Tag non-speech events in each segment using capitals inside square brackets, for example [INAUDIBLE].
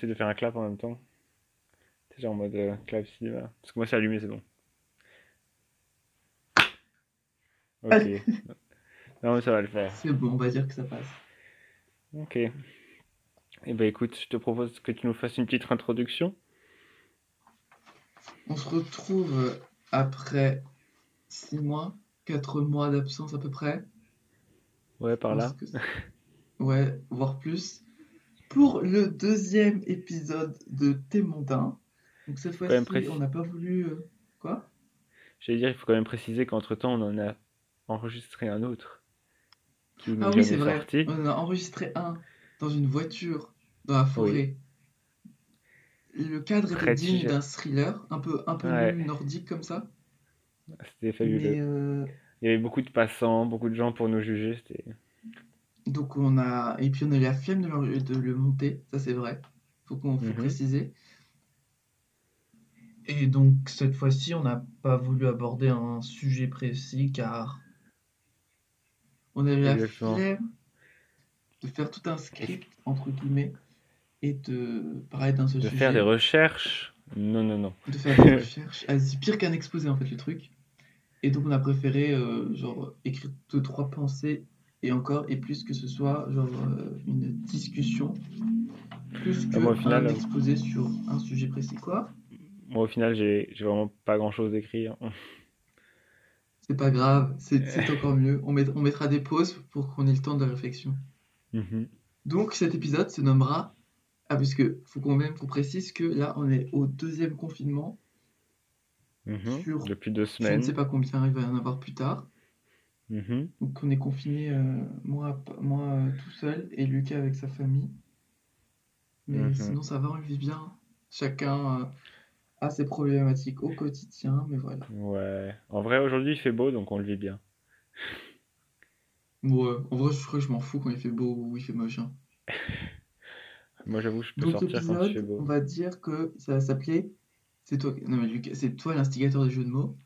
essaie de faire un clap en même temps. C'est genre en mode euh, clap cinéma. Parce que moi, c'est allumé, c'est bon. Ok. non, mais ça va le faire. C'est bon, on va dire que ça passe. Ok. Eh ben écoute, je te propose que tu nous fasses une petite introduction. On se retrouve après 6 mois, 4 mois d'absence à peu près. Ouais, par là. Que- Ouais, voire plus. Pour le deuxième épisode de Témontin. Donc cette fois-ci, on n'a pas voulu... euh, Quoi? J'allais dire, il faut quand même préciser qu'entre-temps, on en a enregistré un autre. Qui Ah oui, c'est vrai. sorti. On en a enregistré un dans une voiture, dans la forêt. Le cadre était digne d'un thriller, un peu, un peu Ouais. nordique comme ça. C'était fabuleux. Euh, Il y avait beaucoup de passants, beaucoup de gens pour nous juger. C'était donc on a et puis on a eu la flemme de le, de le monter, ça c'est vrai. Faut qu'on faut Mhm. préciser. Et donc cette fois-ci, on n'a pas voulu aborder un sujet précis car on a eu la flemme de faire tout un script entre guillemets et de parler d'un seul de sujet. faire des recherches. Non, non, non. de faire des [LAUGHS] recherches. Ah, c'est pire qu'un exposé en fait le truc. Et donc on a préféré euh, genre écrire deux trois pensées et encore et plus que ce soit genre euh, une discussion plus que Ah, moi, au final, un euh, exposé sur un sujet précis quoi? Moi, au final, j'ai vraiment pas grand-chose à écrire. [LAUGHS] C'est pas grave, c'est [LAUGHS] encore mieux. On, met- on mettra des pauses pour qu'on ait le temps de la réflexion. Mhm. Donc cet épisode se nommera ah parce que faut qu'on même qu'on précise que là on est au deuxième confinement. Mhm. Sur- Depuis deux Je ne semaines. sais pas combien il va y en avoir plus tard. Mhm. Donc on est confiné, euh, moi, moi euh, tout seul et Lucas avec sa famille. Mais Mhm. sinon ça va, on le vit bien. Chacun euh, a ses problématiques au quotidien, mais voilà. Ouais. En vrai, aujourd'hui, il fait beau, donc on le vit bien. Ouais, en vrai, je crois que je m'en fous quand il fait beau ou il fait moche. hein. [LAUGHS] Moi, j'avoue, je peux Donc sortir quand il fait beau. on va dire que ça va s'appeler, c'est toi, non mais Lucas, c'est toi l'instigateur des jeux de mots,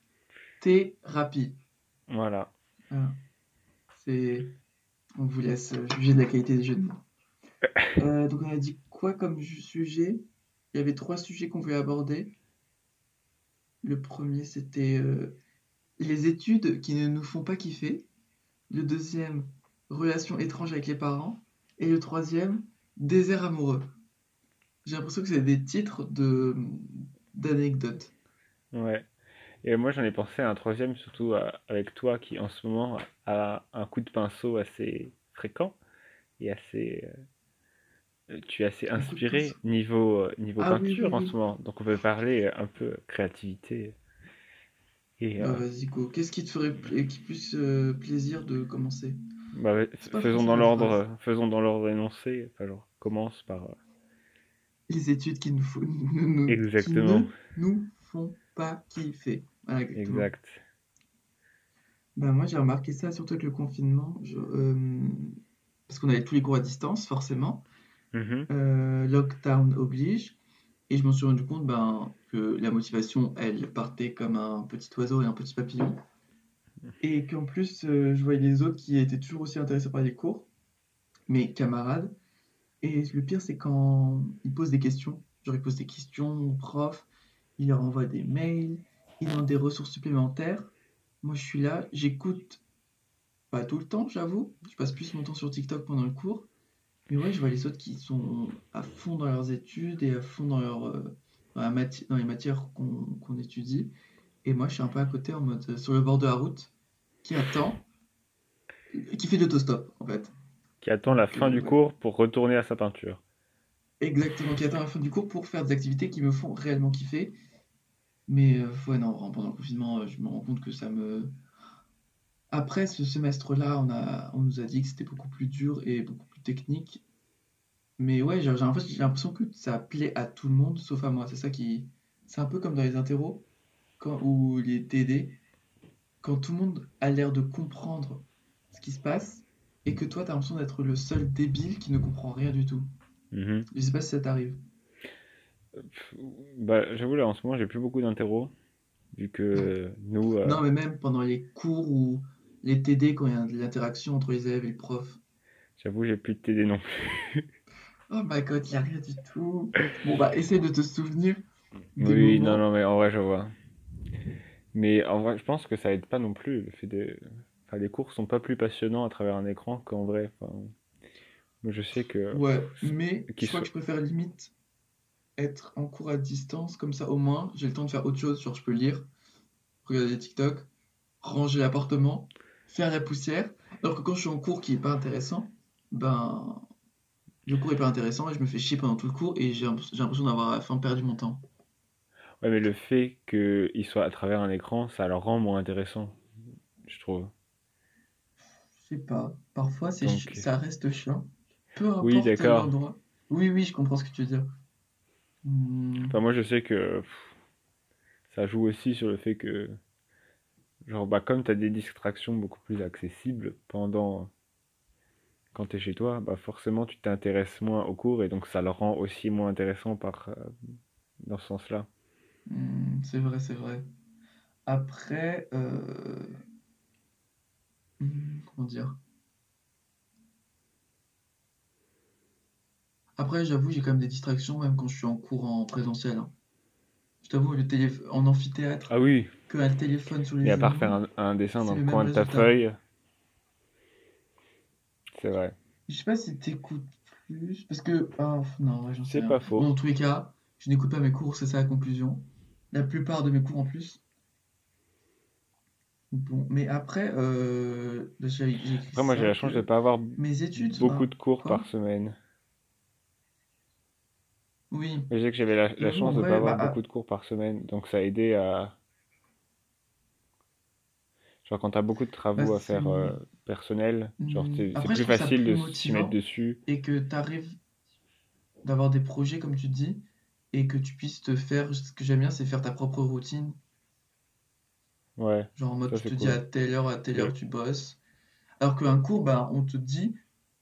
thérapie. Voilà. On vous laisse juger de la qualité des jeux de mots. Euh, donc on a dit quoi comme sujet? Il y avait trois sujets qu'on voulait aborder. Le premier, c'était euh, les études qui ne nous font pas kiffer. Le deuxième, relations étranges avec les parents. Et le troisième, désert amoureux. J'ai l'impression que c'est des titres de d'anecdotes. Ouais. Et moi, j'en ai pensé à un troisième, surtout à- avec toi, qui en ce moment a un coup de pinceau assez fréquent et assez. euh, Tu es assez inspiré niveau, euh, niveau Ah oui, peinture oui, en ce moment. Donc, on peut parler un peu créativité. Et Bah, euh, vas-y, go. Qu'est-ce qui te ferait pla- qui plus euh, plaisir de commencer? bah, faisons dans l'ordre, euh, faisons dans l'ordre énoncé. Enfin, genre, commence par. euh, Les études qui nous, font- nous- nous- qui Exactement. ne nous font pas kiffer. Voilà, exactement. Exact. Bah, moi, j'ai remarqué ça surtout avec le confinement. Je- euh, parce qu'on avait tous les cours à distance, forcément. Mhm. Euh, lockdown oblige. Et je m'en suis rendu compte ben, que la motivation, elle partait comme un petit oiseau et un petit papillon. Et qu'en plus, euh, je voyais les autres qui étaient toujours aussi intéressés par les cours, mes camarades. Et le pire, c'est quand ils posent des questions. Genre, ils posent des questions aux profs, ils leur envoient des mails, ils des ressources supplémentaires. Moi, je suis là, j'écoute pas tout le temps, j'avoue. Je passe plus mon temps sur TikTok pendant le cours. Mais ouais, je vois les autres qui sont à fond dans leurs études et à fond dans, leur, euh, dans, la mati- dans les matières qu'on étudie. Et moi, je suis un peu à côté en mode euh, sur le bord de la route, qui attend, qui fait l'autostop en fait. Qui attend la fin du ouais. cours pour retourner à sa peinture. Exactement, qui attend la fin du cours pour faire des activités qui me font réellement kiffer. Mais euh, ouais, non, pendant le confinement, euh, je me rends compte que ça me. Après ce semestre-là, on a, on nous a dit que c'était beaucoup plus dur et beaucoup plus technique. Mais ouais, j'ai j'ai- en fait, j'ai l'impression que ça plaît à tout le monde, sauf à moi. C'est ça qui. C'est un peu comme dans les interros quand, ou les TD, quand tout le monde a l'air de comprendre ce qui se passe et que toi, tu as l'impression d'être le seul débile qui ne comprend rien du tout. Mhm. Je sais pas si ça t'arrive. Bah, j'avoue, là, en ce moment, j'ai plus beaucoup d'interros, vu que nous, euh, Non, mais même pendant les cours ou les TD, quand il y a de l'interaction entre les élèves et le prof. j'avoue, j'ai plus de TD non plus. [LAUGHS] Oh my god, il a rien du tout. Bon, bah, essaie de te souvenir des Oui, non, moments. non, mais en vrai, je vois. Mais en vrai, je pense que ça aide pas non plus. Le fait de... enfin, les cours sont pas plus passionnants à travers un écran qu'en vrai. Enfin, moi, je sais que Ouais, mais je crois que je préfère limite être en cours à distance, comme ça au moins j'ai le temps de faire autre chose, genre je peux lire, regarder TikTok, ranger l'appartement, faire la poussière. Alors que quand je suis en cours qui est pas intéressant, ben le cours est pas intéressant et je me fais chier pendant tout le cours et j'ai l'imp- j'ai l'impression d'avoir à la fin perdu mon temps. Ouais, mais le fait qu'ils soient à travers un écran, ça le rend moins intéressant, je trouve. Je sais pas, parfois c'est Donc, ça reste chiant, peu oui, importe d'accord. l'endroit. Oui, oui, je comprends ce que tu veux dire. Hmm, Enfin, moi, je sais que pff, ça joue aussi sur le fait que, genre, bah, comme tu as des distractions beaucoup plus accessibles pendant, quand tu es chez toi, bah, forcément, tu t'intéresses moins au cours et donc ça le rend aussi moins intéressant par, euh, dans ce sens-là. hmm, c'est vrai, c'est vrai. Après, euh, hmm, comment dire? Après, j'avoue, j'ai quand même des distractions, même quand je suis en cours en présentiel. hein. Je t'avoue, le télé... en amphithéâtre, Ah oui, que un téléphone sur les mais à part faire genoux, un, un dessin c'est dans le le même coin de ta résultat. feuille, c'est vrai. Je sais pas si t'écoutes plus, parce que... Ah, non, ouais, j'en sais C'est rien. pas Bon, faux. dans tous les cas, je n'écoute pas mes cours, c'est ça la conclusion. La plupart de mes cours en plus. Bon, mais après, euh, j'ai j'ai écrit Après, moi, j'ai ça la chance de que pas avoir mes études, beaucoup ben, de cours par semaine. Oui, Je sais que j'avais la, chance de pas vrai, avoir bah, ah, beaucoup de cours par semaine, donc ça a aidé à... Genre quand t'as beaucoup de bah, travaux à c'est... faire euh, personnels, genre Hmm, c'est plus facile plus de s'y mettre dessus. et que tu arrives d'avoir des projets, comme tu dis, et que tu puisses te faire... Ce que j'aime bien, c'est faire ta propre routine. Ouais, Genre en mode, ça tu te dis à telle heure, à telle heure, tu bosses. Alors qu'un cours, bah, on te dit,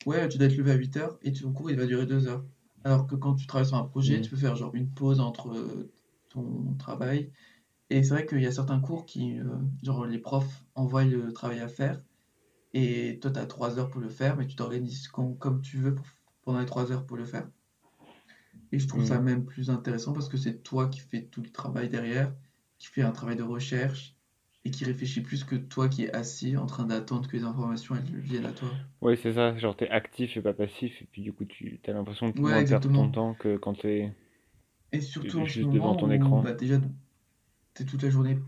ouais, tu dois être levé à 8 heures et ton cours, il va durer 2 heures. Alors que quand tu travailles sur un projet, Hmm. tu peux faire genre une pause entre euh, ton travail. Et c'est vrai qu'il y a certains cours qui, euh, genre les profs envoient le travail à faire et toi, tu as 3 heures pour le faire, mais tu t'organises com- comme tu veux pour- pendant les 3 heures pour le faire. Et je trouve ça Hmm. même plus intéressant parce que c'est toi qui fais tout le travail derrière, qui fais un travail de recherche et qui réfléchit plus que toi qui es assis en train d'attendre que les informations elles viennent à toi. Ouais, c'est ça, genre t'es actif et pas passif, et puis du coup tu as l'impression de Ouais, moins perdre ton temps que quand t'es Et surtout en ce juste devant ton où écran. bah, déjà t'es toute la journée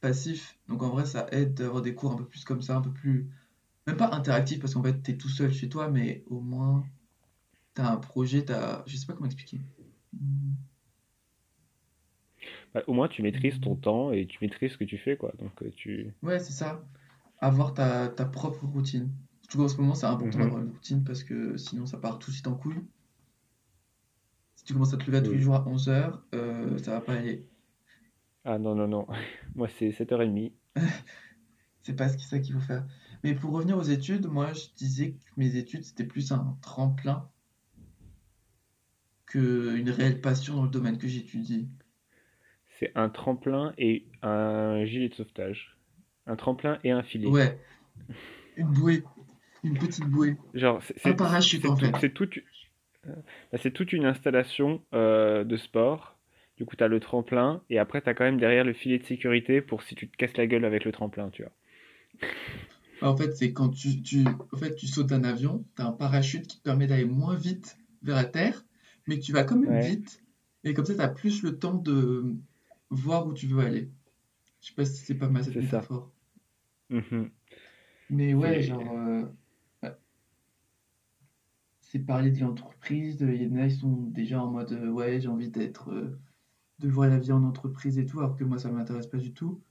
passif, donc en vrai ça aide d'avoir des cours un peu plus comme ça, un peu plus, même pas interactif parce qu'en fait t'es tout seul chez toi, mais au moins t'as un projet, t'as, je sais pas comment expliquer. Hmm, Bah, au moins tu maîtrises ton hmm. temps et tu maîtrises ce que tu fais, quoi. Donc euh, tu... Ouais, c'est ça. avoir ta, ta propre routine. Surtout qu'en ce moment, c'est important Mhm. d'avoir une routine parce que sinon, ça part tout de suite en couille. Si tu commences à te lever à tous les jours à 11h, euh, ça va pas aller. Ah non, non, non. [LAUGHS] Moi c'est 7h30. [LAUGHS] C'est pas ça qu'il faut faire. Mais pour revenir aux études, moi, je disais que mes études, c'était plus un tremplin qu'une réelle passion dans le domaine que j'étudie. C'est un tremplin et un gilet de sauvetage. Un tremplin et un filet. Ouais, une bouée, une petite bouée. Genre, c'est Un parachute, c'est en fait. c'est toute, bah, c'est toute une installation euh, de sport. Du coup, tu as le tremplin et après, tu as quand même derrière le filet de sécurité pour si tu te casses la gueule avec le tremplin, tu vois. En fait, c'est quand tu, tu, en fait, tu sautes d'un avion, tu as un parachute qui te permet d'aller moins vite vers la Terre, mais tu vas quand même Ouais, vite. Et comme ça, tu as plus le temps de voir où tu veux aller. Je sais pas si c'est pas mal cette métaphore. Mhm. Mais ouais, genre, euh, c'est parler de l'entreprise. de- Il y en a, ils sont déjà en mode, euh, ouais, j'ai envie d'être, euh, de voir la vie en entreprise et tout, alors que moi, ça m'intéresse pas du tout,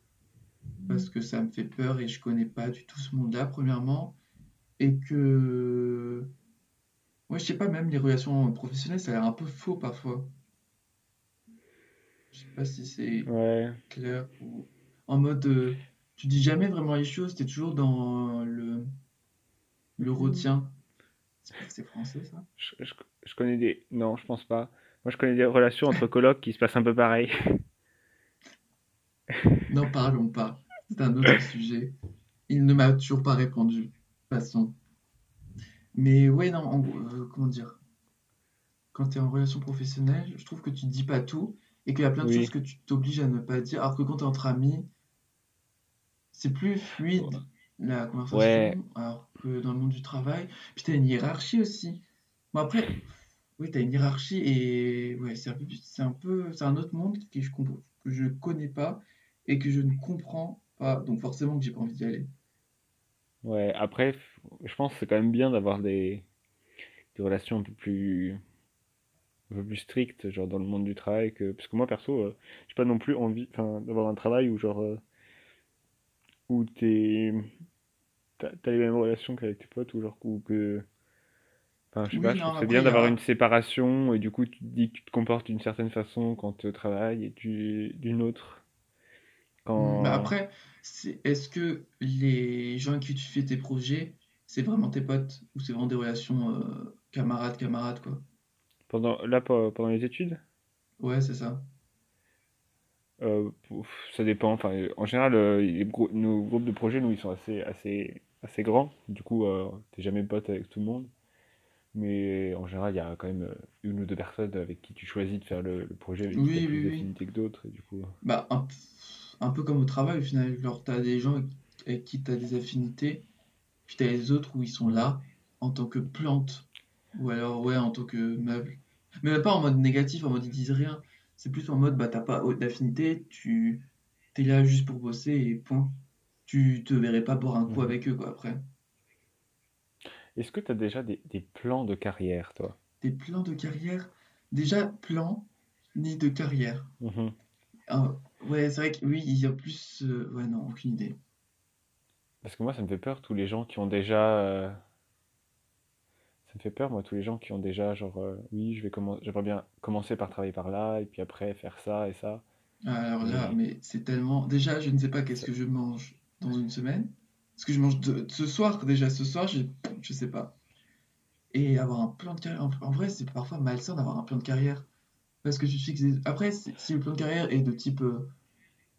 parce que ça me fait peur et je connais pas du tout ce monde-là, premièrement. Et que, ouais, je sais pas, même les relations professionnelles, ça a l'air un peu faux parfois. Je sais pas si c'est Ouais. clair ou en mode, euh, tu dis jamais vraiment les choses, t'es toujours dans le, le retien. C'est pas que c'est français, ça? Je, je- je connais des... Non, je pense pas. Moi, je connais des relations entre [LAUGHS] colocs qui se passent un peu pareil. [LAUGHS] N'en parlons pas. C'est un autre sujet. Il ne m'a toujours pas répondu. Passons. Mais ouais, non, en gros, euh, comment dire? quand tu es en relation professionnelle, je trouve que tu dis pas tout et qu'il y a plein de choses que tu t'obliges à ne pas dire. Alors que quand tu es entre amis, c'est plus fluide la Ouais, conversation, alors que dans le monde du travail. Puis tu as une hiérarchie aussi. Bon, après, oui, tu as une hiérarchie et ouais, c'est un peu, c'est un peu, c'est un autre monde que je comprends, que je connais pas et que je ne comprends pas. Donc forcément que j'ai pas envie d'y aller. ouais. Après, je pense que c'est quand même bien d'avoir des, des relations un peu plus, un peu plus strictes, genre dans le monde du travail, que, parce que moi, perso, euh, j'ai pas non plus envie, enfin, d'avoir un travail où, genre, euh, où t'es, t'as, les mêmes relations qu'avec tes potes, ou genre, ou que, enfin, je sais Oui, pas, je trouve c'est bien d'avoir une séparation, et du coup, tu te dis que tu te comportes d'une certaine façon quand tu travailles, et tu, d'une autre Hmm, bah quand, après, c'est, est-ce que les gens avec qui tu fais tes projets, c'est vraiment tes potes ou c'est vraiment des relations euh, camarades-camarades, quoi? Pendant, là, pe- pendant les études? Ouais, c'est ça. Euh, ça dépend. Enfin, en général, euh, les grou- nos groupes de projets, nous, ils sont assez, assez, assez grands. Du coup, euh, t'es jamais pote avec tout le monde. Mais en général, il y a quand même euh, une ou deux personnes avec qui tu choisis de faire le, le projet, avec qui Oui, plus oui. d'affinités que d'autres. Du coup, Bah, un, peu comme au travail, au final. Genre, t'as des gens avec, qui t'as des affinités, puis t'as les autres où ils sont là en tant que plante, ou alors, ouais, en tant que meuble. Mais pas en mode négatif, en mode ils disent rien. C'est plus en mode, bah, t'as pas d'affinité, tu t'es là juste pour bosser et point. Tu te verrais pas boire un coup Mhm. avec eux, quoi, après. Est-ce que tu as déjà des, des plans de carrière, toi? Des plans de carrière? Déjà, plan, ni de carrière. Mhm. Ah, ouais, c'est vrai que oui, il y a plus. euh, ouais, non, aucune idée. Parce que moi, ça me fait peur, tous les gens qui ont déjà... euh, Ça me fait peur, moi, tous les gens qui ont déjà, genre, euh, oui, je vais commen- j'aimerais bien commencer par travailler par là, et puis après faire ça et ça. Alors là, Et mais c'est tellement. Déjà, je ne sais pas qu'est-ce que je mange dans une semaine. Ce que je mange de... ce soir, déjà, ce soir, je... je sais pas. Et avoir un plan de carrière. En vrai, c'est parfois malsain d'avoir un plan de carrière. Parce que tu te fixes. des- Après, si le plan de carrière est de type euh,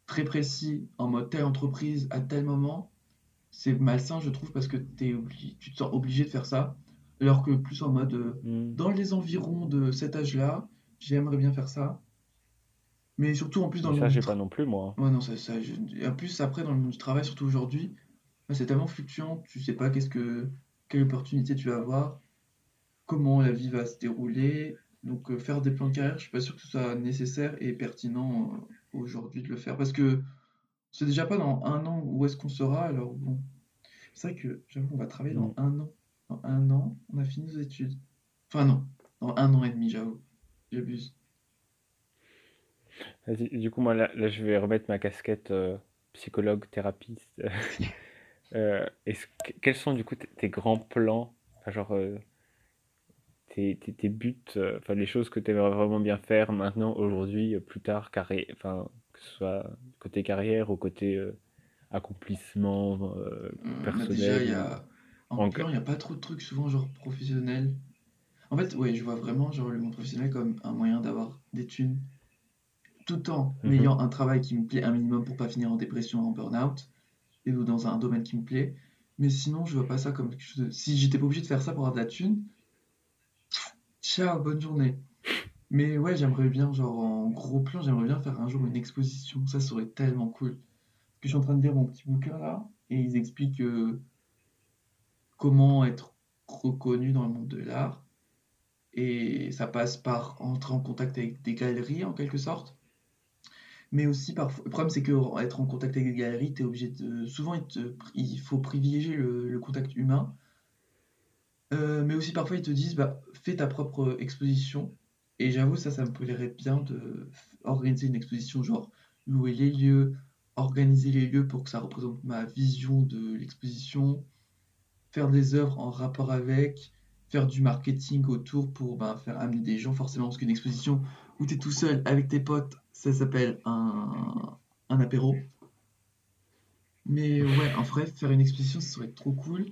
très précis, en mode telle entreprise à tel moment, c'est malsain, je trouve, parce que tu te sens obligé de faire ça. Alors que plus en mode euh, Hmm. dans les environs de cet âge-là, j'aimerais bien faire ça. Mais surtout en plus dans Mais le ça, monde du j'ai pas travail. non plus, moi. Ouais, non, ça, ça, je- et En plus, après, dans le monde du travail, surtout aujourd'hui, bah, c'est tellement fluctuant, tu sais pas qu'est-ce que, quelle opportunité tu vas avoir, comment la vie va se dérouler. Donc, euh, faire des plans de carrière, je suis pas sûr que ce soit nécessaire et pertinent euh, aujourd'hui de le faire. Parce que c'est déjà pas dans un an où est-ce qu'on sera, alors bon. C'est vrai que, j'avoue, on va travailler dans un an. Dans un an, on a fini nos études. Enfin, non, dans un an et demi, j'avoue. J'abuse. Vas-y, Du coup, moi, là, là, je vais remettre ma casquette euh, psychologue, thérapeute. [LAUGHS] Euh, est-ce que- quels sont, du coup, tes, tes grands plans, enfin, genre, euh, tes, tes, tes buts, euh, enfin, les choses que tu aimerais vraiment bien faire maintenant, aujourd'hui, euh, plus tard, carré, enfin, que ce soit côté carrière ou côté euh, accomplissement euh, Euh, bah déjà, il personnel y ou a... En en... plan, il n'y a pas trop de trucs, souvent, genre professionnels. En fait, ouais, je vois vraiment genre, le monde professionnel comme un moyen d'avoir des thunes, tout en Mhm. ayant un travail qui me plaît un minimum pour pas finir en dépression, en burn-out, et ou dans un domaine qui me plaît. Mais sinon, je vois pas ça comme quelque chose de... Si j'étais pas obligé de faire ça pour avoir de la thune, ciao, bonne journée. Mais ouais, j'aimerais bien, genre en gros plan, j'aimerais bien faire un jour une exposition. Ça serait tellement cool. Parce que je suis en train de lire mon petit bouquin là, et ils expliquent euh, comment être reconnu dans le monde de l'art. Et ça passe par entrer en contact avec des galeries en quelque sorte. Mais aussi parfois, le problème c'est que être en contact avec des galeries, t'es obligé de, souvent il, faut privilégier le, contact humain. Euh, mais aussi parfois ils te disent bah fais ta propre exposition. Et j'avoue ça, ça me plairait bien de organiser une exposition, genre louer les lieux, organiser les lieux pour que ça représente ma vision de l'exposition, faire des œuvres en rapport avec, faire du marketing autour pour ben, faire amener des gens, forcément, parce qu'une exposition où tu es tout seul avec tes potes, ça s'appelle un, un apéro. Mais ouais, en vrai, faire une exposition, ça serait trop cool.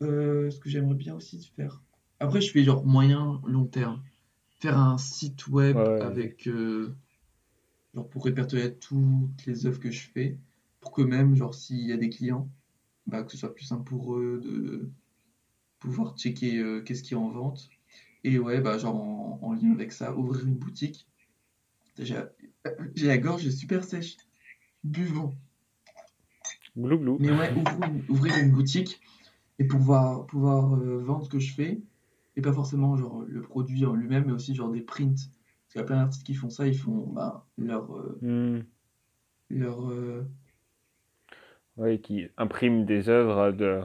Euh, ce que j'aimerais bien aussi faire. Après, je fais genre moyen, long terme. Faire un site web ouais, avec, euh, genre pour répertorier toutes les œuvres que je fais, pour que même, genre, s'il y a des clients, bah, que ce soit plus simple pour eux de pouvoir checker euh, qu'est-ce qui est en vente. Et ouais, bah, genre en, en lien avec ça, ouvrir une boutique. J'ai j'ai la gorge super sèche. Buvons. Glou glou. Mais ouais, ouvrir une, ouvrir une boutique et pouvoir, pouvoir euh, vendre ce que je fais. Et pas forcément genre le produit en lui-même, mais aussi genre des prints. Parce qu'il y a plein d'artistes qui font ça, ils font bah, leur, euh, Hmm. leur, Ouais, qui imprime des œuvres de.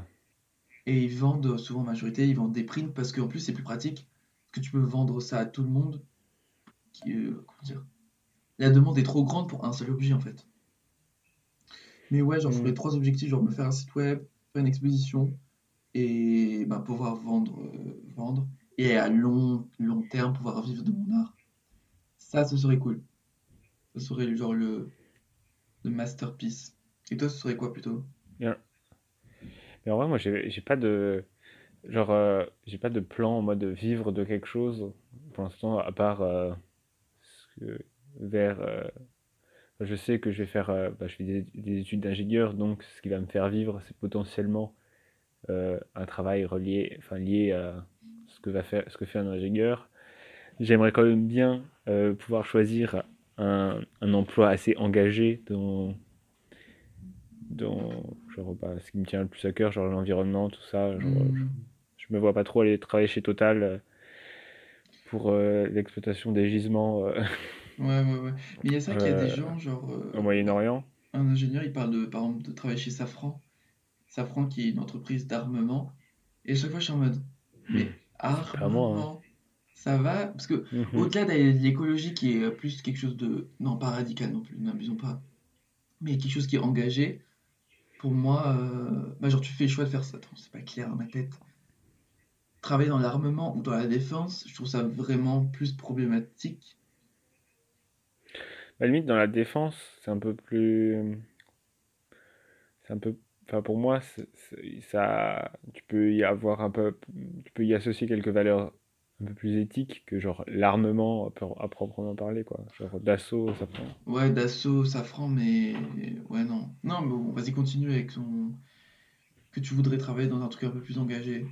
Et ils vendent, souvent en majorité, ils vendent des prints parce qu'en plus c'est plus pratique, que tu peux vendre ça à tout le monde. Qui, euh, comment dire? La demande est trop grande pour un seul objet en fait. Mais ouais, genre je ferais trois objectifs, genre me faire un site web, faire une exposition et bah, pouvoir vendre, euh, vendre et à long, long terme pouvoir vivre de mon art. Ça, ce serait cool. Ce serait genre le, le masterpiece. Et toi, ce serait quoi plutôt? Mais en vrai, moi, j'ai pas de. Genre, euh, j'ai pas de plan en mode vivre de quelque chose pour l'instant, à part euh, vers. euh, je sais que je vais faire. bah, je fais des, des études d'ingénieur, donc ce qui va me faire vivre, c'est potentiellement un travail relié, enfin lié à ce que va faire, ce que fait un ingénieur. J'aimerais quand même bien pouvoir choisir un, un emploi assez engagé dans, dans genre, bah, ce qui me tient le plus à cœur, genre l'environnement, tout ça. Genre, je, Hmm, je me vois pas trop aller travailler chez Total euh, pour euh, l'exploitation des gisements euh, Ouais, ouais, ouais. Mais il y a ça qu'il y a des euh, gens, genre, au Moyen-Orient. un ingénieur, il parle de, par exemple, de travailler chez Safran. Safran qui est une entreprise d'armement. Et à chaque fois, je suis en mode, mais Pas moi, hein. armement, ça va? Parce que Mhm. au-delà de l'écologie qui est plus quelque chose de, non, pas radical non plus, n'abusons pas, mais quelque chose qui est engagé, pour moi, euh, bah, genre, tu fais le choix de faire ça. C'est pas clair dans ma tête. Travailler dans l'armement ou dans la défense, je trouve ça vraiment plus problématique. La limite, dans la défense, c'est un peu plus. C'est un peu. Enfin, pour moi, ça, tu peux y avoir un peu. Tu peux y associer quelques valeurs un peu plus éthiques que genre l'armement à, pro- à proprement parler, quoi. Genre d'assaut, ça prend. Ouais, Dassault, Safran, mais ouais, non. Non, mais bon, vas-y, continue avec ton... que tu voudrais travailler dans un truc un peu plus engagé.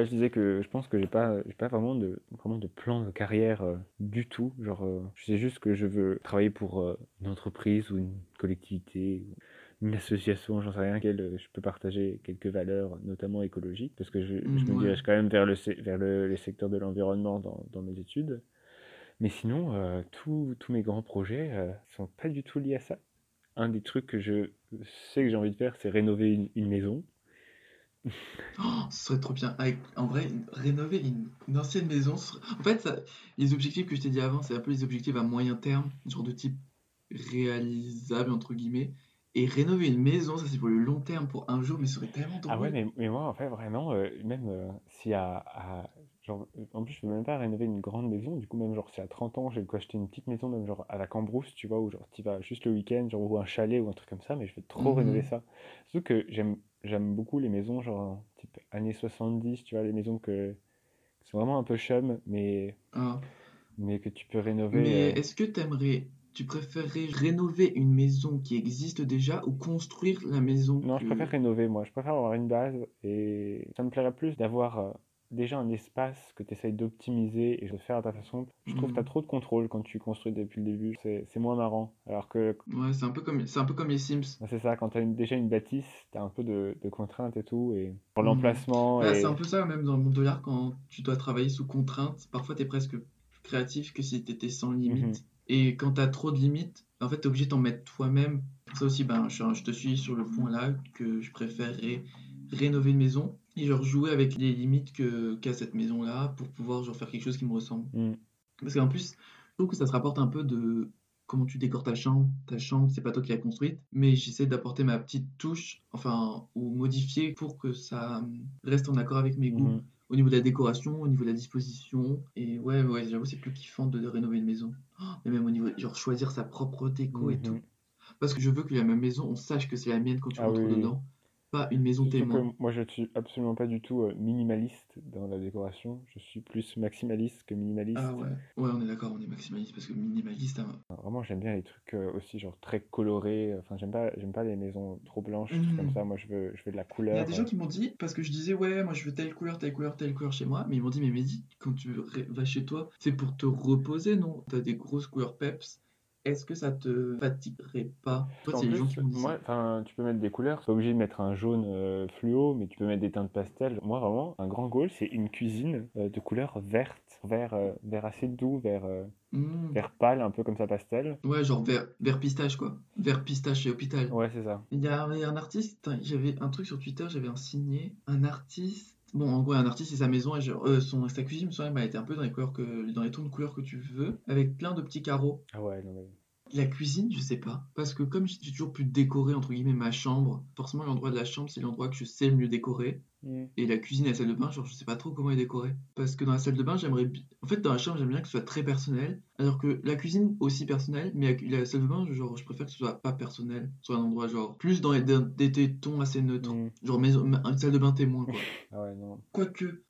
Je disais que je pense que j'ai pas, j'ai pas vraiment de, vraiment de plan de carrière euh, du tout. Genre, euh, je sais juste que je veux travailler pour euh, une entreprise ou une collectivité, ou une association, j'en sais rien, quelle euh, je peux partager quelques valeurs, notamment écologiques, parce que je, je Hmm, me ouais. dirige quand même vers le, vers le, les secteurs de l'environnement dans, dans mes études. Mais sinon, euh, tous mes grands projets euh, sont pas du tout liés à ça. Un des trucs que je sais que j'ai envie de faire, c'est rénover une, une maison. Oh, ce serait trop bien. Avec, en vrai, rénover une, une ancienne maison. serait- En fait, ça- les objectifs que je t'ai dit avant, c'est un peu les objectifs à moyen terme, genre de type réalisable, entre guillemets. Et rénover une maison, ça c'est pour le long terme, pour un jour, mais ce serait tellement Ah ouais, mais, mais moi, en fait, vraiment, euh, même euh, si à, à- genre, en plus, je veux même pas rénover une grande maison, du coup, même, genre, si à 30 ans, j'ai acheter une petite maison, même, genre, à la Cambrousse, tu vois, où, genre, tu vas juste le week-end, genre, ou un chalet, ou un truc comme ça, mais je veux trop rénover Mhm. ça. Surtout que j'aime, j'aime beaucoup les maisons, genre, type années 70, tu vois, les maisons que, qui sont vraiment un peu chum, mais, Ah. mais que tu peux rénover. Mais euh, est-ce que t'aimerais, tu préférerais rénover une maison qui existe déjà ou construire la maison Non, je préfère rénover, moi. Je préfère avoir une base et ça me plairait plus d'avoir euh, déjà un espace que tu essayes d'optimiser et de faire à ta façon. Je trouve que tu as trop de contrôle quand tu construis depuis le début. C'est moins marrant. Alors que Ouais, c'est un peu comme, un peu comme les Sims. c'est ça, quand tu as déjà une bâtisse, tu as un peu de, de contraintes et tout. Et pour Hmm. l'emplacement Bah, c'est un peu ça même dans le monde de l'art quand tu dois travailler sous contrainte. Parfois, t'es presque plus créatif que si t'étais sans Mhm. limite. Et quand t'as trop de limites, en fait, t'es obligé de t'en mettre toi-même. Ça aussi, ben, je, je te suis sur le point là que je préférerais rénover une maison et genre jouer avec les limites que qu'a cette maison-là pour pouvoir genre faire quelque chose qui me ressemble. Mm. Parce qu'en plus, je trouve que ça se rapporte un peu de comment tu décores ta chambre. Ta chambre, c'est pas toi qui l'as construite, mais j'essaie d'apporter ma petite touche, enfin, ou modifier pour que ça reste en accord avec mes goûts. Mhm. Au niveau de la décoration, au niveau de la disposition. Et ouais, ouais, j'avoue, c'est plus kiffant de, de rénover une maison. Oh, mais même au niveau, genre, choisir sa propre déco et tout. Mhm. Parce que je veux que la même maison, on sache que c'est la mienne quand tu Ah rentres oui. dedans. Pas une maison témoin. moi, je ne suis absolument pas du tout euh, minimaliste dans la décoration. Je suis plus maximaliste que Ah minimaliste. ouais, ouais, on est d'accord, on est maximaliste parce que minimaliste, hein. Vraiment, j'aime bien les trucs euh, aussi genre très colorés. Enfin, j'aime pas, j'aime pas les maisons trop blanches, des trucs comme Mhm. ça. Moi, je veux, je veux de la Il y a couleur. des euh. gens qui m'ont dit, parce que je disais, ouais, moi je veux telle couleur, telle couleur, telle couleur chez moi, mais ils m'ont dit, mais Mehdi, quand tu vas chez toi, c'est pour te reposer, non? T'as des grosses couleurs peps, est-ce que ça te fatiguerait pas? C'est les gens qui moi, enfin, tu peux mettre des couleurs. Pas obligé de mettre un jaune euh, fluo, mais tu peux mettre des teintes pastel. Moi, vraiment, un grand goal, c'est une cuisine euh, de couleur verte, vert, euh, vert assez doux, vert, Hmm. vert pâle, un peu comme ça pastel. Ouais, genre vert, vert pistache, quoi. Vert pistache et hôpital. Ouais, c'est ça. Il y a un artiste, j'avais un truc sur Twitter, j'avais un signé, un artiste. Bon, en gros, un artiste, c'est sa maison et genre, euh, son, sa cuisine, me semble, elle était un peu dans les couleurs que, dans les tons de couleurs que tu veux, avec plein de petits carreaux. Ah ouais, non mais. La cuisine, je sais pas. Parce que comme j'ai toujours pu décorer, entre guillemets, ma chambre, forcément, l'endroit de la chambre, c'est l'endroit que je sais le mieux décorer. Hmm. Et la cuisine et la salle de bain, genre, je sais pas trop comment est décorée. Parce que dans la salle de bain, j'aimerais. En fait, dans la chambre, j'aime bien que ce soit très personnel. Alors que la cuisine, aussi personnelle. Mais la, salle de bain, genre, je préfère que ce soit pas personnel. Soit un endroit, genre, plus dans les- des, tons assez neutres. Hmm. Genre, maison, ma- une salle de bain témoin, quoi. [LAUGHS] Ah ouais, non. Quoique.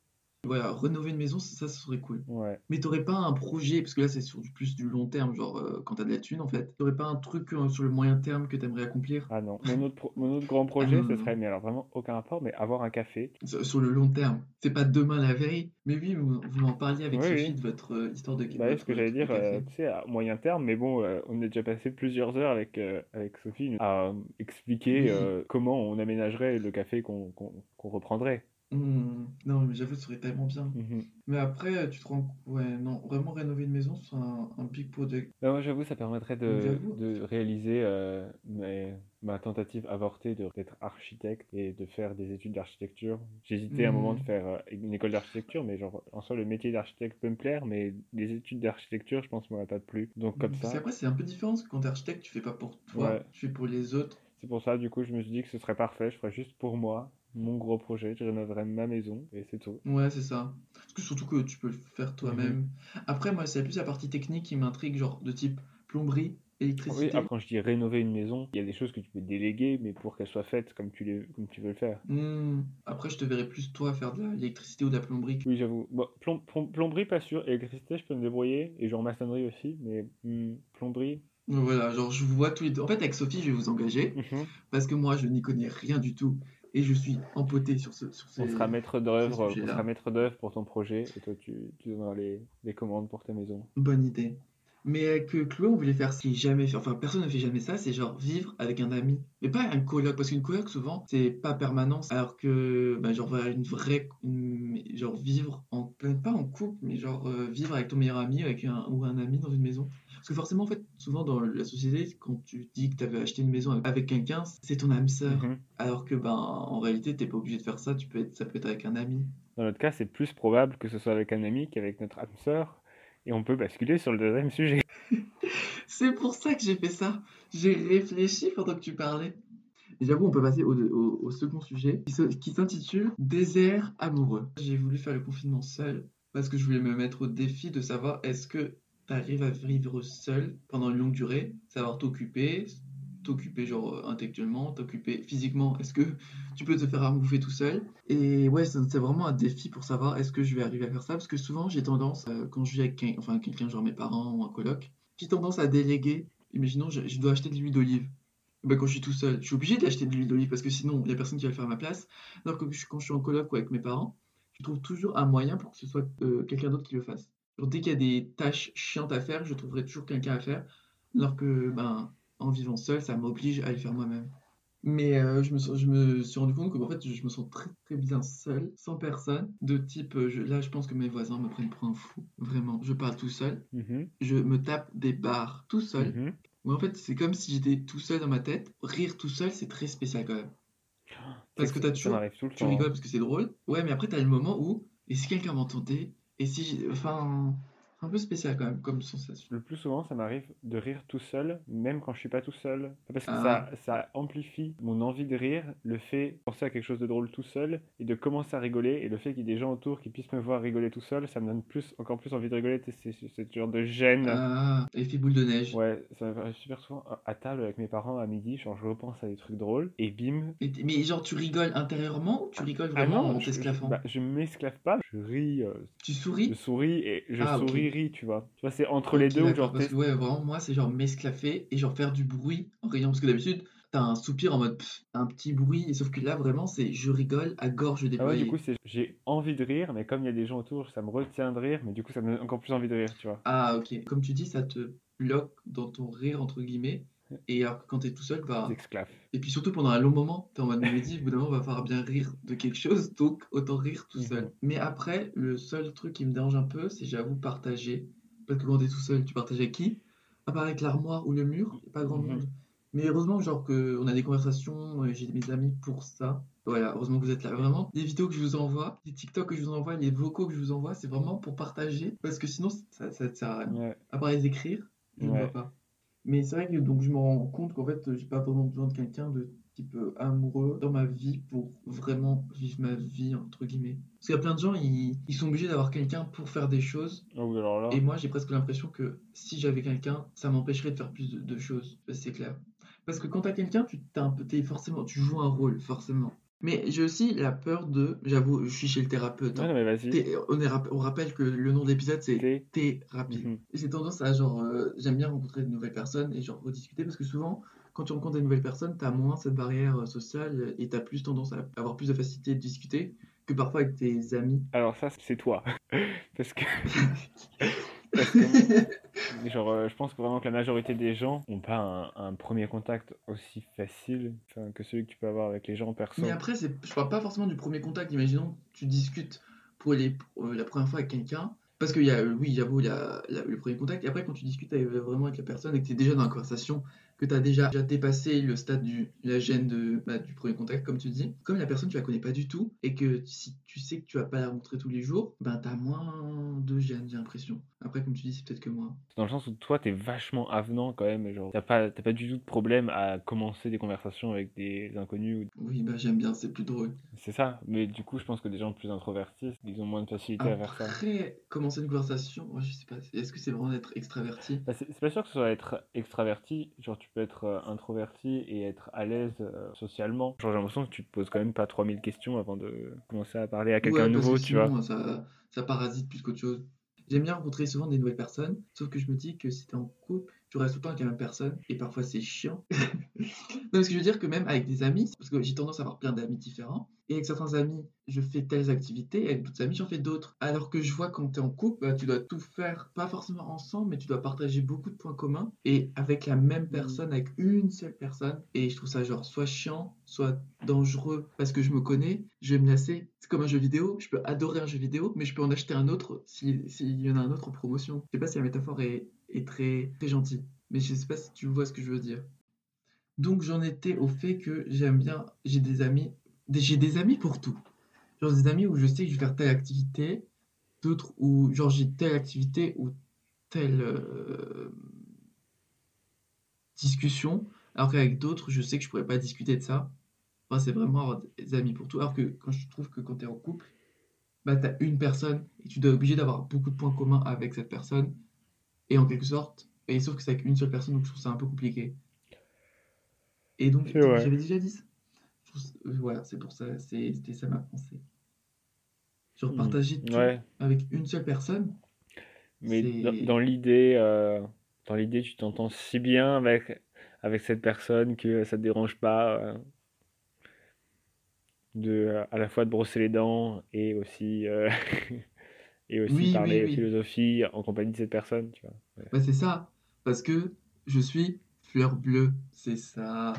Voilà, rénover une maison, ça, ça serait cool. Ouais. Mais t'aurais pas un projet, parce que là c'est sur du plus du long terme, genre euh, quand t'as de la thune en fait, t'aurais pas un truc euh, sur le moyen terme que t'aimerais accomplir? Ah non. Mon autre, pro- mon autre grand projet, non, ce non, serait, non. mais alors vraiment aucun rapport, mais avoir un café. sur, sur le long terme. C'est pas demain la veille, mais oui, vous, vous m'en parliez avec Oui, Sophie oui. de votre euh, histoire de, Bah, oui, ce que j'allais truc de dire, euh, café. tu sais, à moyen terme, mais bon, euh, on a déjà passé plusieurs heures avec, euh, avec Sophie à euh, expliquer Oui. euh, comment on aménagerait le café qu'on qu'on, qu'on reprendrait. Hmm, Non, mais j'avoue, ce serait tellement bien. Mhm. Mais après, tu te rends. Ouais, non, vraiment rénover une maison, c'est un, un big project. Bah, moi, j'avoue, ça permettrait de, de réaliser euh, mes- ma tentative avortée de- d'être architecte et de faire des études d'architecture. J'hésitais à un moment de Hmm. faire euh, une école d'architecture, mais genre, en soi, le métier d'architecte peut me plaire, mais les études d'architecture, je pense, m'aurait pas plu. Donc, comme Parce ça, qu'après, c'est un peu différent, parce que quand t'es architecte, tu fais pas pour toi, ouais. tu fais pour les autres. C'est pour ça, du coup, je me suis dit que ce serait parfait. Je ferais juste pour moi mon gros projet. Je rénoverais ma maison et c'est tout. Ouais, c'est ça. Parce que surtout que tu peux le faire Mhm. toi-même. Après, moi, c'est plus la partie technique qui m'intrigue, genre de type plomberie, Oui, électricité. après, quand je dis rénover une maison, il y a des choses que tu peux déléguer, mais pour qu'elles soient faites comme tu, les, comme tu veux le faire. Hmm, Après, je te verrais plus toi faire de l'électricité ou de la plomberie. Oui, j'avoue. Bon, plom- plom- plomberie, pas sûr. Électricité, je peux me débrouiller. Et genre maçonnerie aussi, mais hmm, plomberie. Voilà, genre je vous vois tous les deux. En fait, avec Sophie, je vais vous engager mhm. parce que moi, je n'y connais rien du tout et je suis empoté sur ce, sur On ces, sera maître ces d'œuvre, on sera maître d'œuvre pour ton projet, et toi, tu, tu donneras les, les commandes pour ta maison. Bonne idée. Mais euh, que Chloé, on voulait faire est jamais fait, enfin personne ne fait jamais ça, c'est genre vivre avec un ami. Mais pas un coloc, parce qu'une coloc souvent, c'est pas permanence, alors que bah, genre voilà, une vraie, une- genre vivre en, pas en couple, mais genre euh, vivre avec ton meilleur ami avec un, ou un ami dans une maison. Parce que forcément, en fait, souvent dans la société, quand tu dis que tu avais acheté une maison avec, quelqu'un, c'est ton âme sœur. Mhm. Alors que ben en réalité, t'es pas obligé de faire ça, tu peux être, ça peut être avec un ami. Dans notre cas, c'est plus probable que ce soit avec un ami qu'avec notre âme sœur. Et on peut basculer sur le deuxième sujet. [LAUGHS] [LAUGHS] C'est pour ça que j'ai fait ça. J'ai réfléchi pendant que tu parlais. Et j'avoue, on peut passer au, au- au second sujet qui s'intitule Désert amoureux. J'ai voulu faire le confinement seul parce que je voulais me mettre au défi de savoir est-ce que tu arrives à vivre seul pendant une longue durée, savoir t'occuper, t'occuper genre euh, intellectuellement, t'occuper physiquement, est-ce que [LAUGHS] tu peux te faire à bouffer tout seul? Et ouais, c'est vraiment un défi pour savoir est-ce que je vais arriver à faire ça? Parce que souvent j'ai tendance, euh, quand je vis avec quel- enfin, quelqu'un, genre mes parents ou un coloc, j'ai tendance à déléguer. Imaginons, je, dois acheter de l'huile d'olive. Ben, quand je suis tout seul, je suis obligé d'acheter de l'huile d'olive parce que sinon, il n'y a personne qui va le faire à ma place. Alors que quand je suis en coloc ou avec mes parents, je trouve toujours un moyen pour que ce soit euh, quelqu'un d'autre qui le fasse. Genre, dès qu'il y a des tâches chiantes à faire, je trouverai toujours quelqu'un à faire. Alors que, ben, en vivant seul, ça m'oblige à les faire moi-même. Mais euh, je me, sens- je me suis rendu compte que en fait, je me sens très très bien seul, sans personne. De type, euh, je- là, je pense que mes voisins me prennent pour un fou. Vraiment, je parle tout seul. Mhm, Je me tape des barres tout seul. mhm. Ouais, en fait, c'est comme si j'étais tout seul dans ma tête. Rire tout seul, c'est très spécial quand même. [GASPS] Parce que t'as toujours, tout le tu temps. rigoles parce que c'est drôle. Ouais, mais après, t'as le moment où, et si quelqu'un m'entendait, et si, j'- enfin, un peu spécial quand même comme sensation. Le plus souvent, ça m'arrive de rire tout seul, même quand je suis pas tout seul. Parce que Ah. ça, ça amplifie mon envie de rire, le fait de penser à quelque chose de drôle tout seul et de commencer à rigoler. Et le fait qu'il y ait des gens autour qui puissent me voir rigoler tout seul, ça me donne plus, encore plus envie de rigoler. C'est ce genre de gêne. Ah, effet boule de neige. Ouais, ça m'arrive super souvent à- table avec mes parents à midi. Genre, je repense à des trucs drôles et bim. Et mais genre tu rigoles intérieurement ou tu rigoles Ah vraiment non, en je, je, t'esclaffant? bah, je m'esclaffe pas, je ris, euh, Tu je souris? souris et je Ah, souris, ris, tu vois. Tu vois, c'est entre les deux genre Parce que ouais, vraiment, moi, c'est genre m'esclaffer et genre faire du bruit en riant. Parce que d'habitude, t'as un soupir en mode pff, un petit bruit. Et sauf que là, vraiment, c'est je rigole à gorge Ah ouais, du déployée. coup, c'est j'ai envie de rire, mais comme il y a des gens autour, ça me retient de rire, mais du coup, ça me donne encore plus envie de rire, tu vois. Ah, ok. Comme tu dis, ça te bloque dans ton rire, entre guillemets. Et alors que quand t'es tout seul, bah. Et puis surtout pendant un long moment, t'es en mode mélodie, au bout d'un moment, va falloir bien rire de quelque chose, donc autant rire tout seul. Mhm. Mais après, le seul truc qui me dérange un peu, c'est j'avoue partager. Parce que quand t'es tout seul, tu partages avec qui? À part avec l'armoire ou le mur, pas grand Mhm. monde. Mais heureusement, genre que on a des conversations, euh, j'ai mes amis pour ça. Voilà, heureusement que vous êtes là. Vraiment, les vidéos que je vous envoie, les TikTok que je vous envoie, les vocaux que je vous envoie, c'est vraiment pour partager. Parce que sinon, ça, ça te sert à rien. Ouais. À part les écrire, je ne Ouais. vois pas. Mais c'est vrai que donc je me rends compte qu'en fait, j'ai pas vraiment besoin de quelqu'un de type euh, amoureux dans ma vie pour vraiment vivre ma vie, entre guillemets. Parce qu'il y a plein de gens, ils, ils sont obligés d'avoir quelqu'un pour faire des choses. Oui, alors là. Et moi, j'ai presque l'impression que si j'avais quelqu'un, ça m'empêcherait de faire plus de, de choses. C'est clair. Parce que quand t'as quelqu'un, tu t'as un peu, t'es forcément, tu joues un rôle, forcément. Mais j'ai aussi la peur de, j'avoue, je suis chez le thérapeute. Ouais, hein. non, mais on, est rap- on rappelle que le nom de l'épisode, c'est thérapie. Mhm. J'ai tendance à genre, euh, j'aime bien rencontrer de nouvelles personnes et genre rediscuter parce que souvent, quand tu rencontres des nouvelles personnes, t'as moins cette barrière euh, sociale et t'as plus tendance à avoir plus de facilité de discuter que parfois avec tes amis. Alors, ça, c'est toi. [LAUGHS] Parce que. [LAUGHS] Parce que, [LAUGHS] genre, euh, je pense que vraiment que la majorité des gens n'ont pas un, un premier contact aussi facile que celui que tu peux avoir avec les gens en perso. Mais après, c'est, je parle pas forcément du premier contact. Imaginons que tu discutes pour les, euh, la première fois avec quelqu'un. Parce qu'il y a, euh, oui, j'avoue, il y a la- le premier contact. Et après, quand tu discutes avec- vraiment avec la personne et que tu es déjà dans la conversation, que tu as déjà, déjà dépassé le stade du, la gêne de, bah, du premier contact, comme tu dis, comme la personne, tu la connais pas du tout et que si tu sais que tu vas pas la rencontrer tous les jours, ben tu as moins de gêne, j'ai l'impression. Après, comme tu dis, c'est peut-être que moi. Dans le sens où toi, t'es vachement avenant quand même. Genre, t'as pas, t'as pas du tout de problème à commencer des conversations avec des inconnus. ou- Oui, bah j'aime bien, c'est plus drôle. C'est ça. Mais du coup, je pense que des gens plus introvertis, ils ont moins de facilité à faire ça. Après, commencer une conversation, moi, je sais pas, est-ce que c'est vraiment d'être extraverti? Bah, c'est pas sûr que ce soit être extraverti, genre tu peux être euh, introverti et être à l'aise euh, socialement. Genre j'ai l'impression que tu te poses quand même pas 3000 questions avant de commencer à parler à quelqu'un Ouais, nouveau, que tu vois. ça, ça parasite plus qu'autre chose. J'aime bien rencontrer souvent des nouvelles personnes, sauf que je me dis que si en couple, tu restes tout le temps avec la même personne, et parfois c'est chiant. [LAUGHS] non, parce que je veux dire que même avec des amis, parce que j'ai tendance à avoir plein d'amis différents, et avec certains amis, je fais telles activités, et avec d'autres amis, j'en fais d'autres. Alors que je vois quand t'es en couple, bah, tu dois tout faire, pas forcément ensemble, mais tu dois partager beaucoup de points communs, et avec la même personne, avec une seule personne, et je trouve ça genre soit chiant, soit dangereux, parce que je me connais, je vais me lasser. C'est comme un jeu vidéo, je peux adorer un jeu vidéo, mais je peux en acheter un autre s'il s'il y en a un autre en promotion. Je sais pas si la métaphore est, est très, très gentille, mais je sais pas si tu vois ce que je veux dire. Donc j'en étais au fait que j'aime bien, j'ai des amis, j'ai des amis pour tout. Genre des amis où je sais que je vais faire telle activité, d'autres où genre j'ai telle activité ou telle euh, discussion, alors qu'avec d'autres je sais que je pourrais pas discuter de ça. Enfin, c'est vraiment des amis pour tout. Alors que quand je trouve que quand tu es en couple, bah t'as une personne et tu dois être obligé d'avoir beaucoup de points communs avec cette personne. Et en quelque sorte, et sauf que c'est avec une seule personne, donc je trouve ça un peu compliqué. Et donc, j'avais déjà dit ça. Trouve euh, Voilà, c'est pour ça, c'est- c'était ça ma pensée. Genre Mm. partager tout Ouais, avec une seule personne, mais dans, dans l'idée, euh, dans l'idée, tu t'entends si bien avec, avec cette personne que ça te dérange pas euh, de à la fois de brosser les dents et aussi euh, [LAUGHS] et aussi Oui, parler oui. philosophie en compagnie de cette personne, tu vois. Ouais. Bah, c'est ça, parce que je suis fleur bleue, c'est ça.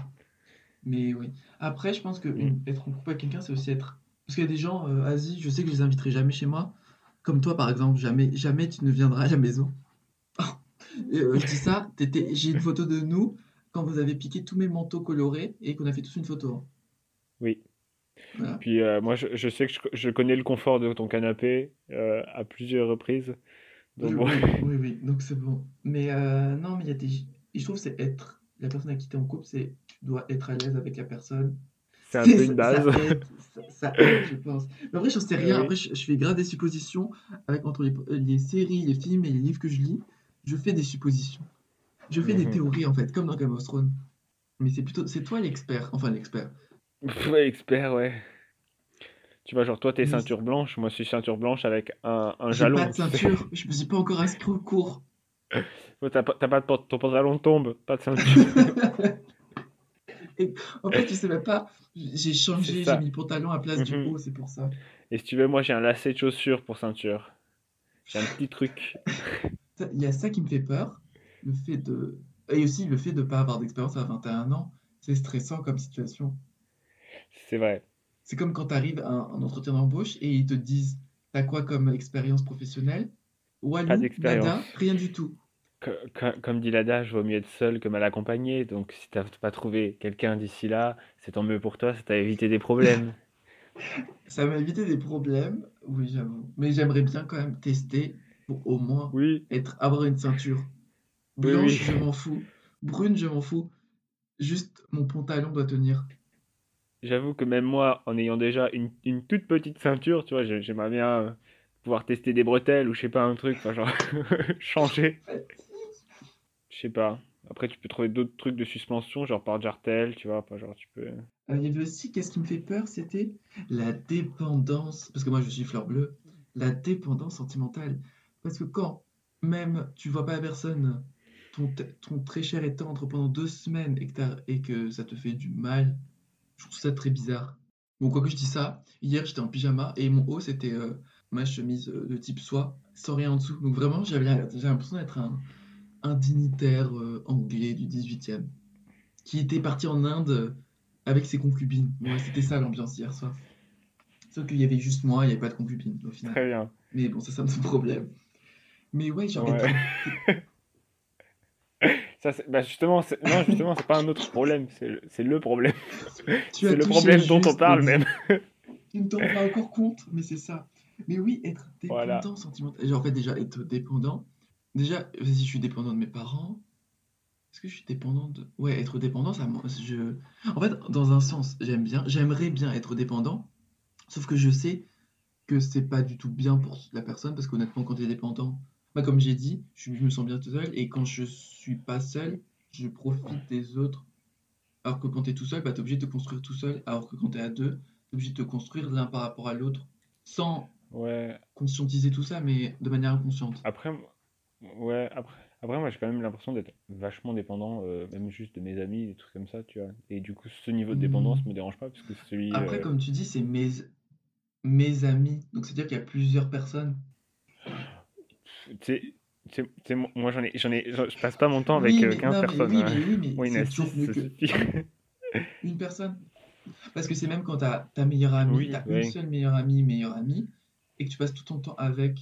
Mais oui. Après, je pense que Mm. être en couple avec quelqu'un, c'est aussi être. Parce qu'il y a des gens, euh, Asie, je sais que je les inviterai jamais chez moi. Comme toi, par exemple, jamais, jamais tu ne viendras à la maison. [LAUGHS] Et, euh, je dis ça, t'étais- j'ai une photo de nous quand vous avez piqué tous mes manteaux colorés et qu'on a fait tous une photo. hein. Oui. Voilà. Puis euh, moi, je, je sais que je, je connais le confort de ton canapé euh, à plusieurs reprises. Donc Je- bon, oui, [LAUGHS] oui, oui, donc c'est bon. Mais euh, non, mais il y a des... Je trouve c'est être... La personne à qui t'es en couple, c'est... Tu dois être à l'aise avec la personne. c'est un peu [LAUGHS] une base. ça aide, ça, ça aide, je pense. Mais après, je sais rien. Oui. Après, je, je fais grave des suppositions avec entre les, les séries, les films et les livres que je lis. Je fais des suppositions. Je fais des Mhm. théories, en fait, comme dans Game of Thrones. Mais c'est plutôt... C'est toi l'expert. Enfin, l'expert. [LAUGHS] Ouais, expert, ouais. Tu vois, genre toi, t'es ceinture blanche, moi je suis ceinture blanche avec un, un J'ai jalon. pas de ceinture. Je me suis pas encore inscrit au cours. Ouais, T'as pas, t'as pas de ton pantalon tombe, pas de ceinture. [LAUGHS] Et en fait, tu sais même pas. J'ai changé, j'ai mis pantalon à place du Mhm. haut, c'est pour ça. Et si tu veux, moi j'ai un lacet de chaussure pour ceinture. J'ai un petit truc. Il y a ça qui me fait peur. Le fait de. Et aussi le fait de pas avoir d'expérience à 21 ans. C'est stressant comme situation. C'est vrai. C'est comme quand tu arrives à un, un entretien d'embauche et ils te disent T'as quoi comme expérience professionnelle? Pas Walou, d'expérience. nada, rien du tout. Co- co- Comme dit l'adage, vaut mieux être seul que mal accompagné. Donc si t'as pas trouvé quelqu'un d'ici là, c'est tant mieux pour toi, ça t'a évité des problèmes. [LAUGHS] [LAUGHS] Ça m'a évité des problèmes, oui, j'avoue. Mais j'aimerais bien quand même tester pour au moins Oui, être, avoir une ceinture. oui, Blanche, oui. je m'en fous. Brune, je m'en fous. Juste mon pantalon doit tenir. J'avoue que même moi, en ayant déjà une, une toute petite ceinture, tu vois, j'ai- j'aimerais bien euh, pouvoir tester des bretelles ou je sais pas, un truc, genre [LAUGHS] changer. Je sais pas. Après, tu peux trouver d'autres trucs de suspension, genre par jartel, tu vois, enfin, genre tu peux. Euh, il y avait aussi, qu'est-ce qui me fait peur, c'était la dépendance. Parce que moi, je suis fleur bleue. La dépendance sentimentale. Parce que quand même tu vois pas la personne, ton, ton très cher et tendre pendant deux semaines et que ça te fait du mal, je trouve ça très bizarre. Bon, quoi que je dis ça, hier j'étais en pyjama et mon haut c'était euh, ma chemise euh, de type soie, sans rien en dessous. Donc vraiment, j'avais l'impression d'être un, un dignitaire euh, anglais du 18e qui était parti en Inde avec ses concubines. Ouais, c'était ça l'ambiance hier soir. Sauf qu'il y avait juste moi, il n'y avait pas de concubines au final. Très bien. Mais bon, ça, ça me pose problème. Mais ouais, genre Ouais. [LAUGHS] Ça, bah justement, c'est- non, [LAUGHS] justement, c'est pas un autre problème, c'est le, c'est le problème. C'est le problème dont on parle le- même. Tu ne t'en rends pas encore compte, mais c'est ça. Mais oui, être dépendant Voilà. sentimental. Genre, en fait, déjà, être dépendant. Déjà, si je suis dépendant de mes parents, est-ce que je suis dépendant de... Ouais, être dépendant, ça... Je... En fait, dans un sens, j'aime bien, j'aimerais bien être dépendant, sauf que je sais que c'est pas du tout bien pour la personne, parce qu'honnêtement, quand tu es dépendant, bah, comme j'ai dit, je, je me sens bien tout seul, et quand je suis pas seul, je profite des autres. Alors que quand tu es tout seul, bah, tu es obligé de te construire tout seul, alors que quand tu es à deux, tu es obligé de te construire l'un par rapport à l'autre, sans Ouais, conscientiser tout ça, mais de manière inconsciente. après, moi- ouais, après, après moi j'ai quand même l'impression d'être vachement dépendant, euh, même juste de mes amis, des trucs comme ça, tu vois. Et du coup, ce niveau de dépendance Hmm. me dérange pas, parce que celui. Après, euh, comme tu dis, c'est mes, mes amis. Donc, c'est-à-dire qu'il y a plusieurs personnes. Tu sais, tu tu moi j'en ai, j'en ai, je passe pas mon temps avec Oui, euh, mais 15 non, mais personnes. oui, hein. mais oui, mais Moi, une c'est toujours astuce, mieux ça que [LAUGHS] suffit. une personne. Parce que c'est même quand t'as ta meilleure amie, Oui, t'as une oui. seule meilleure amie, meilleure amie, et que tu passes tout ton temps avec.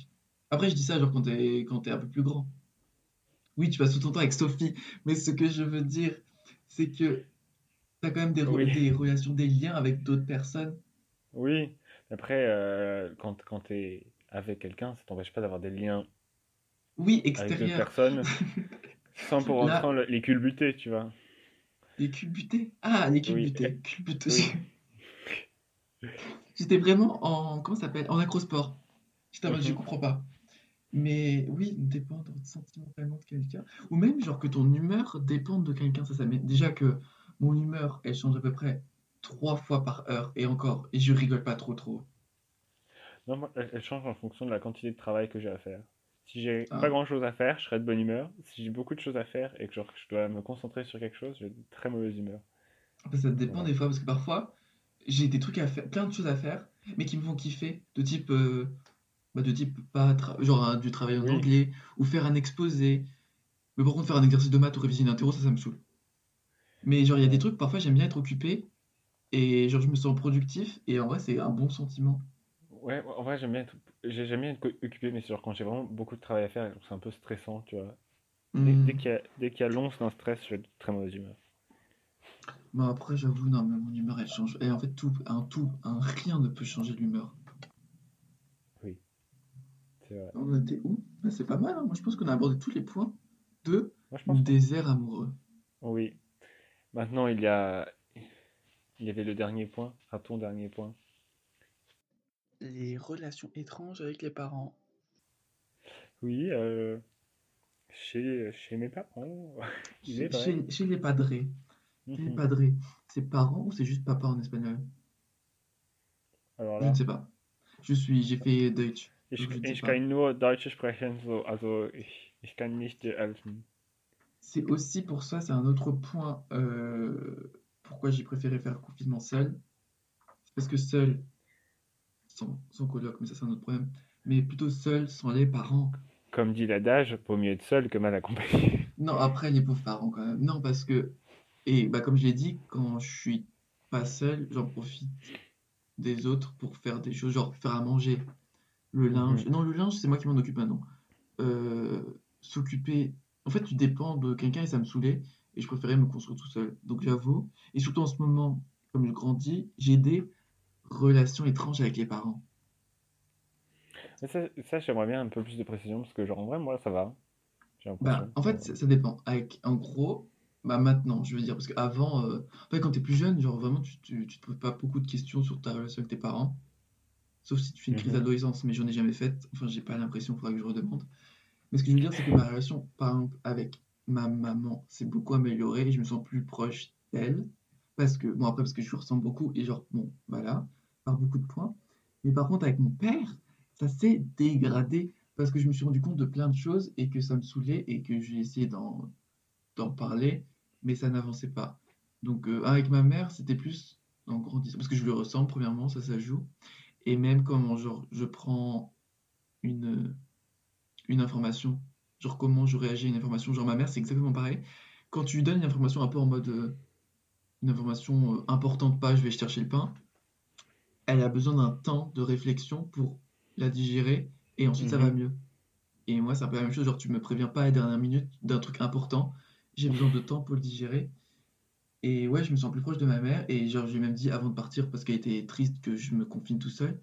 Après, je dis ça genre quand t'es quand t'es un peu plus grand. Oui, tu passes tout ton temps avec Sophie, mais ce que je veux dire, c'est que t'as quand même des, re- Oui. des relations, des liens avec d'autres personnes. Oui, après, euh, quand, quand tu es avec quelqu'un, ça t'empêche pas d'avoir des liens Oui, avec d'autres extérieurs. personnes sans pour [LAUGHS] Là, autant le- les culbuter, tu vois. les culbutés. Ah, les Oui. Culbuteux. oui. J'étais vraiment en. Comment ça s'appelle? En acrosport. J'étais en mode, je Mhm. comprends pas. Mais oui, dépendre sentimentalement de quelqu'un. Ou même, genre, que ton humeur dépende de quelqu'un. Ça, ça Déjà que mon humeur, elle change à peu près trois fois par heure. Et encore. Et je rigole pas trop, trop. Non, moi, elle change en fonction de la quantité de travail que j'ai à faire. Si j'ai Ah. pas grand-chose à faire, je serai de bonne humeur. Si j'ai beaucoup de choses à faire et que genre, je dois me concentrer sur quelque chose, j'ai de très mauvaise humeur. Ça dépend des fois. Parce que parfois, j'ai des trucs à faire, plein de choses à faire, mais qui me font kiffer. De type. euh, bah, de type, pas genre hein, du travail en Oui. anglais. Ou faire un exposé. Mais par contre, faire un exercice de maths ou réviser une interro, ça, ça me saoule. Mais genre, il y a des trucs, parfois, j'aime bien être occupé. Et genre, je me sens productif. Et en vrai, c'est un bon sentiment. Ouais, en vrai, j'aime bien être, j'ai- être co- occupé, mais c'est genre quand j'ai vraiment beaucoup de travail à faire, c'est un peu stressant, tu vois. Dès, Hmm. dès qu'il y a, y a l'once d'un stress, je vais de très mauvaise humeur. Bon, après, j'avoue, non, mais mon humeur, elle change. Et en fait, tout, un tout, un rien ne peut changer l'humeur. Oui, c'est vrai. On était où? Bah, c'est pas mal, hein. Moi, je pense qu'on a abordé tous les points de Moi, je pense désert amoureux. Oui. Maintenant, il y a... Il y avait le dernier point, à ton dernier point. Les relations étranges avec les parents. Oui, euh, chez, chez mes parents, [LAUGHS] Chez, vrai. chez- chez les padrés. Les Mhm. padrés, c'est parents ou c'est juste papa en espagnol? Alors Je ne sais pas. Je suis, j'ai fait Deutsch, ich, je kann nur Deutsch sprechen, so, also ich, ich kann nicht dir helfen. C'est aussi pour ça, c'est un autre point euh, pourquoi j'ai préféré faire le confinement seul. Parce que seul, sans, sans coloc, mais ça c'est un autre problème, mais plutôt seul sans les parents. Comme dit l'adage, vaut mieux être seul que mal accompagné. [LAUGHS] Non, après les pauvres parents quand même. Non, parce que, et bah comme je l'ai dit, quand je suis pas seul, j'en profite des autres pour faire des choses, genre faire à manger, le linge. Mhm. Non, le linge, c'est moi qui m'en occupe maintenant. Euh, s'occuper. En fait, tu dépends de quelqu'un et ça me saoulait. Et je préférais me construire tout seul. Donc j'avoue. Et surtout en ce moment, comme je grandis, j'ai des relations étranges avec les parents. Ça, ça j'aimerais bien un peu plus de précision parce que, genre, en vrai, moi, ça va. Bah, en fait, ça, ça dépend. Avec, en gros, bah maintenant, je veux dire, parce qu'avant, euh, en fait, quand t'es plus jeune, genre vraiment, tu, tu, tu te poses pas beaucoup de questions sur ta relation avec tes parents. Sauf si tu fais une crise Mhm. d'adolescence, mais j'en ai jamais faite. Enfin, j'ai pas l'impression, il faudra que je redemande. Mais ce que je veux dire, c'est que ma relation, par exemple, avec ma maman s'est beaucoup améliorée et je me sens plus proche d'elle. Parce que, bon, après, parce que je lui ressemble beaucoup et genre, bon, voilà, beaucoup de points. Mais par contre, avec mon père, ça s'est dégradé parce que je me suis rendu compte de plein de choses et que ça me saoulait et que j'ai essayé d'en parler, mais ça n'avançait pas. Donc, euh, avec ma mère, c'était plus en grandissant. Parce que je lui ressemble, premièrement, ça, ça joue. Et même comment, genre, je prends une, une information, genre comment je réagis à une information. Genre, ma mère, c'est exactement pareil. Quand tu lui donnes une information un peu en mode, euh, une information euh, importante, pas, je vais chercher le pain, elle a besoin d'un temps de réflexion pour la digérer et ensuite ça va Mhm. mieux. Et moi, c'est un peu la même chose, genre, tu me préviens pas à la dernière minute d'un truc important, j'ai besoin de temps pour le digérer. Et ouais, je me sens plus proche de ma mère. Et genre, je lui ai même dit avant de partir, parce qu'elle était triste que je me confine tout seul,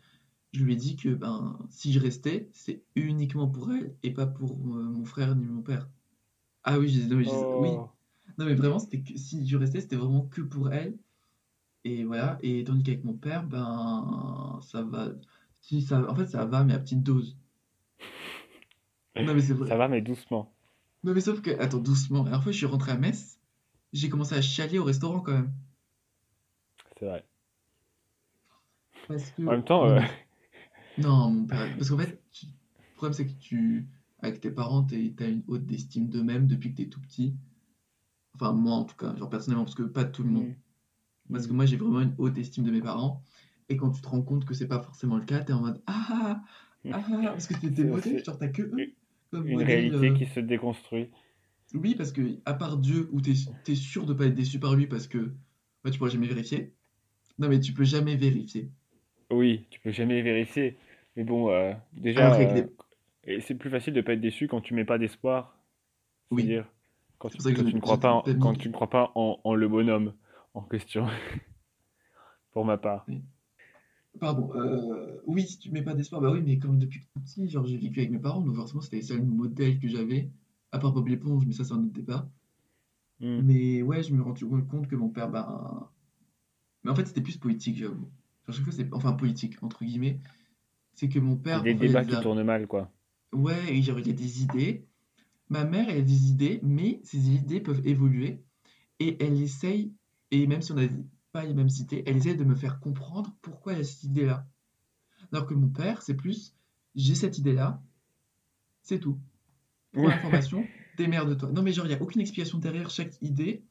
je lui ai dit que ben, si je restais, c'est uniquement pour elle et pas pour euh, mon frère ni mon père. Ah oui, je disais, non, mais je disais- oui. Oh. Non, mais vraiment, c'était que si je restais, c'était vraiment que pour elle. Et voilà. Et tandis qu'avec mon père, ben, ça va. Si ça, en fait, ça va, mais à petite dose. [LAUGHS] Non, mais c'est vrai. Ça va, mais doucement. Non, mais sauf que, attends, doucement. La dernière fois, je suis rentré à Metz, j'ai commencé à chialer au restaurant quand même. C'est vrai. Parce que. En même temps, Non, euh, [LAUGHS] Non, mon père. Parce qu'en fait, tu- le problème, c'est que tu, avec tes parents, t'as une haute estime d'eux-mêmes depuis que t'es tout petit. Enfin, moi, en tout cas, genre personnellement, parce que pas tout le monde. mm, Parce que moi, j'ai vraiment une haute estime de mes parents. Et quand tu te rends compte que c'est pas forcément le cas, t'es en mode Ah, ah, parce que t'es c'est genre t'as que eux comme une modèle. réalité euh, qui se déconstruit. Oui, parce que à part Dieu, où t'es t'es sûr de pas être déçu par lui parce que ouais, tu pourras jamais vérifier. Non, mais tu peux jamais vérifier. Oui, tu peux jamais vérifier. Mais bon, euh, déjà, euh, les. c'est plus facile de pas être déçu quand tu mets pas d'espoir. Oui, quand tu, quand tu ne crois pas en, quand tu ne crois pas en, en le bonhomme en question, [LAUGHS] pour ma part. oui. Pardon, euh, oui, si tu mets pas d'espoir, bah oui, mais comme depuis tout petit, genre j'ai vécu avec mes parents, donc forcément c'était les seuls modèles que j'avais, à part Bob l'éponge, mais ça c'est un autre débat. Hmm. Mais ouais, je me rends compte que mon père, ben. Mais en fait, c'était plus politique, j'avoue. Genre, chaque fois, c'est. Enfin, politique, entre guillemets. C'est que mon père, des débats des. qui tournent mal, quoi. Ouais, et genre, il y a des idées. Ma mère, elle a des idées, mais ces idées peuvent évoluer. Et elle essaye, et même si on n'a pas les mêmes idées, elle essaye de me faire comprendre pourquoi elle a cette idée-là. Alors que mon père, c'est plus, j'ai cette idée-là, c'est tout. Pour l'information, démerde-toi. Non, mais genre, il n'y a aucune explication derrière chaque idée.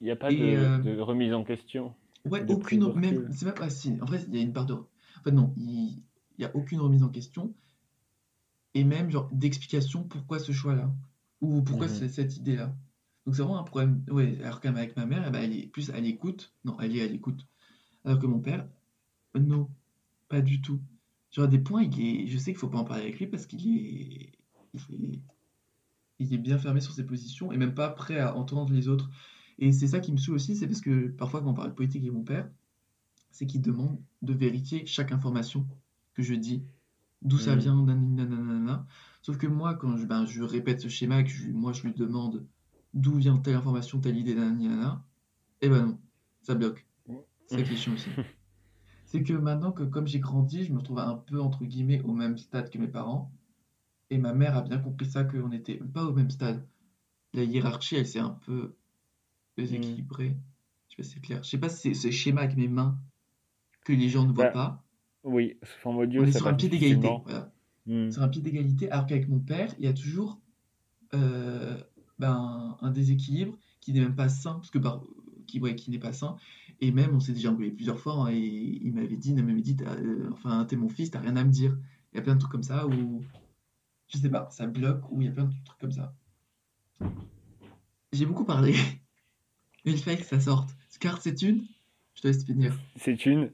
Il n'y a pas Et de, euh, de remise en question, ouais, aucune, même, c'est même pas si. En fait, il y a une part de. En fait, non, il n'y a aucune remise en question. Et même, genre, d'explication pourquoi ce choix-là. Ou pourquoi Mhm. cette idée-là. Donc, c'est vraiment un problème. Ouais, alors qu'avec ma mère, eh ben, elle est plus à l'écoute. Non, elle est à l'écoute. Alors que mon père, non, pas du tout. Genre, à des points, il est... je sais qu'il faut pas en parler avec lui parce qu'il est... Il est... il est bien fermé sur ses positions et même pas prêt à entendre les autres. Et c'est ça qui me saoule aussi, c'est parce que parfois, quand on parle de politique avec mon père, c'est qu'il demande de vérifier chaque information que je dis, d'où ça Hmm. vient, nanana. Sauf que moi, quand je, ben, je répète ce schéma, que je- moi je lui demande d'où vient telle information, telle idée, nanana, eh ben non, ça bloque. C'est est chiant aussi. [LAUGHS] C'est que maintenant que comme j'ai grandi, je me retrouve un peu entre guillemets au même stade que mes parents. Et ma mère a bien compris ça, qu'on n'était pas au même stade. La hiérarchie, elle s'est un peu déséquilibrée. Je sais pas si c'est clair. Je sais pas si c'est ce schéma avec mes mains que les gens ne voient Bah, pas. oui, sous forme On audio, est ça sur un pied d'égalité. Voilà. Hmm. Sur un pied d'égalité, alors qu'avec mon père, il y a toujours euh, ben, un déséquilibre qui n'est même pas sain, parce que par- qui, ouais, qui n'est pas sain. Et même, on s'est déjà engueulé plusieurs fois, hein, et il m'avait dit, il m'avait dit, euh, enfin, t'es mon fils, t'as rien à me dire. Il y a plein de trucs comme ça où, je sais pas, ça bloque, ou il y a plein de trucs comme ça. J'ai beaucoup parlé, mais [LAUGHS] il fallait que ça sorte. Car c'est une, je te laisse finir. C'est une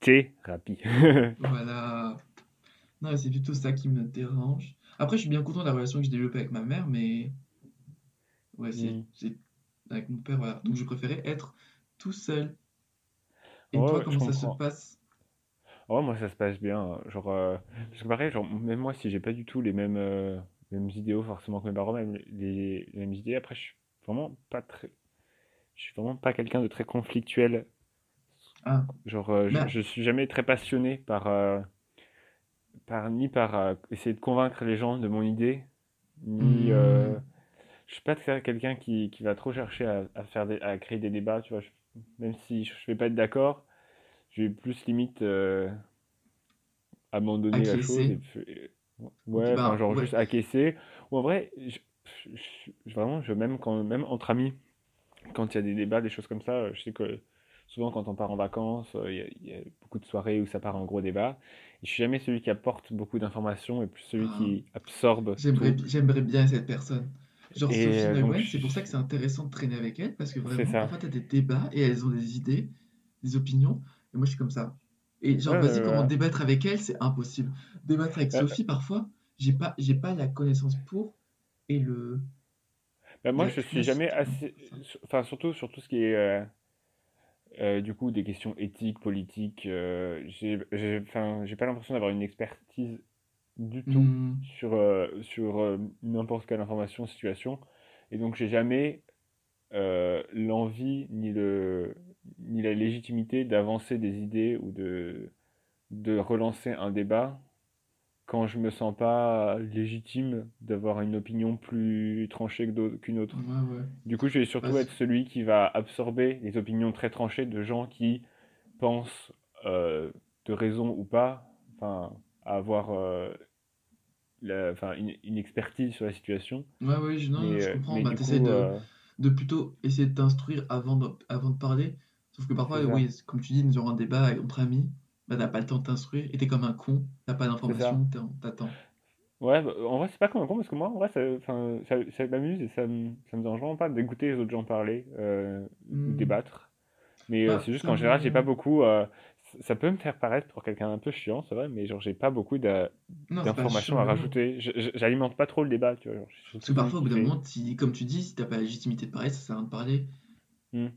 thérapie. [LAUGHS] Voilà. Non, c'est plutôt ça qui me dérange. Après, je suis bien content de la relation que j'ai développée avec ma mère, mais ouais, c'est Hmm. c'est- avec mon père, voilà. Donc, je préférais être tout seul. Et Ouais, toi, ouais, je comment ça se comprends. passe? Ouais, moi ça se passe bien. Genre, euh, parce que pareil, genre, même moi, si j'ai pas du tout les mêmes, euh, mêmes idéaux forcément que mes parents, même les, les mêmes idées, après, je suis vraiment pas très, je suis vraiment pas quelqu'un de très conflictuel. Ah, Genre, euh, je, mais je suis jamais très passionné par, euh, par ni par euh, essayer de convaincre les gens de mon idée, ni hmm, je suis pas quelqu'un qui, qui va trop chercher à, à faire des- à créer des débats, tu vois. Je- même si je vais pas être d'accord, je vais plus limite euh, abandonner la chose et Ok, ouais, enfin bah, genre ouais. juste acquiescer. Ou en vrai, je, je- je- vraiment, je même quand même entre amis, quand il y a des débats, des choses comme ça, euh, je sais que souvent quand on part en vacances, euh, il y a, il y a beaucoup de soirées où ça part en gros débat. Et je suis jamais celui qui apporte beaucoup d'informations et plus celui Ah, qui absorbe tout. bi- j'aimerais bien cette personne. Genre Et Sophie Nolwenn, c'est pour ça que c'est intéressant de traîner avec elle, parce que vraiment, parfois, tu as des débats et elles ont des idées, des opinions, et moi, je suis comme ça. Et genre, ouais, vas-y, comment débattre avec elle, c'est impossible. Débattre avec Sophie, parfois, j'ai pas, j'ai pas la connaissance pour et le bah, moi, je suis jamais assez, enfin surtout sur tout ce qui est euh, euh, du coup des questions éthiques, politiques. euh, j'ai pas l'impression d'avoir une expertise du tout Hmm, sur euh, sur euh, n'importe quelle information, situation. Et donc j'ai jamais euh, l'envie ni le ni la légitimité d'avancer des idées ou de de relancer un débat quand je me sens pas légitime d'avoir une opinion plus tranchée qu'une autre. ouais, ouais. Du coup, je vais Bah, surtout c'est- être celui qui va absorber les opinions très tranchées de gens qui pensent, de raison ou pas, enfin, avoir euh, la- une, une expertise sur la situation. ouais, ouais, je, non, Mais, je euh, comprends. Bah, coup, de, euh, de plutôt essayer de t'instruire avant de, avant de parler. Sauf que parfois, oui, comme tu dis, dans un débat entre amis, bah, t'as pas le temps de t'instruire et t'es comme un con, t'as pas d'informations, t'attends. Ouais, bah, en vrai, c'est pas comme un con parce que moi, en vrai, ça, ça, ça m'amuse et ça me, ça me dérange vraiment pas d'écouter les autres gens parler euh, ou Hmm, débattre. Mais euh, Bah, c'est juste qu'en général, j'ai pas beaucoup. euh, ça peut me faire paraître pour quelqu'un un peu chiant, c'est vrai, mais genre, j'ai pas beaucoup d'informations à rajouter. J'alimente pas trop le débat, tu vois. genre, Parce que parfois, au bout d'un moment, si, comme tu dis, si t'as pas la légitimité de parler, ça sert à rien de parler. Hmm,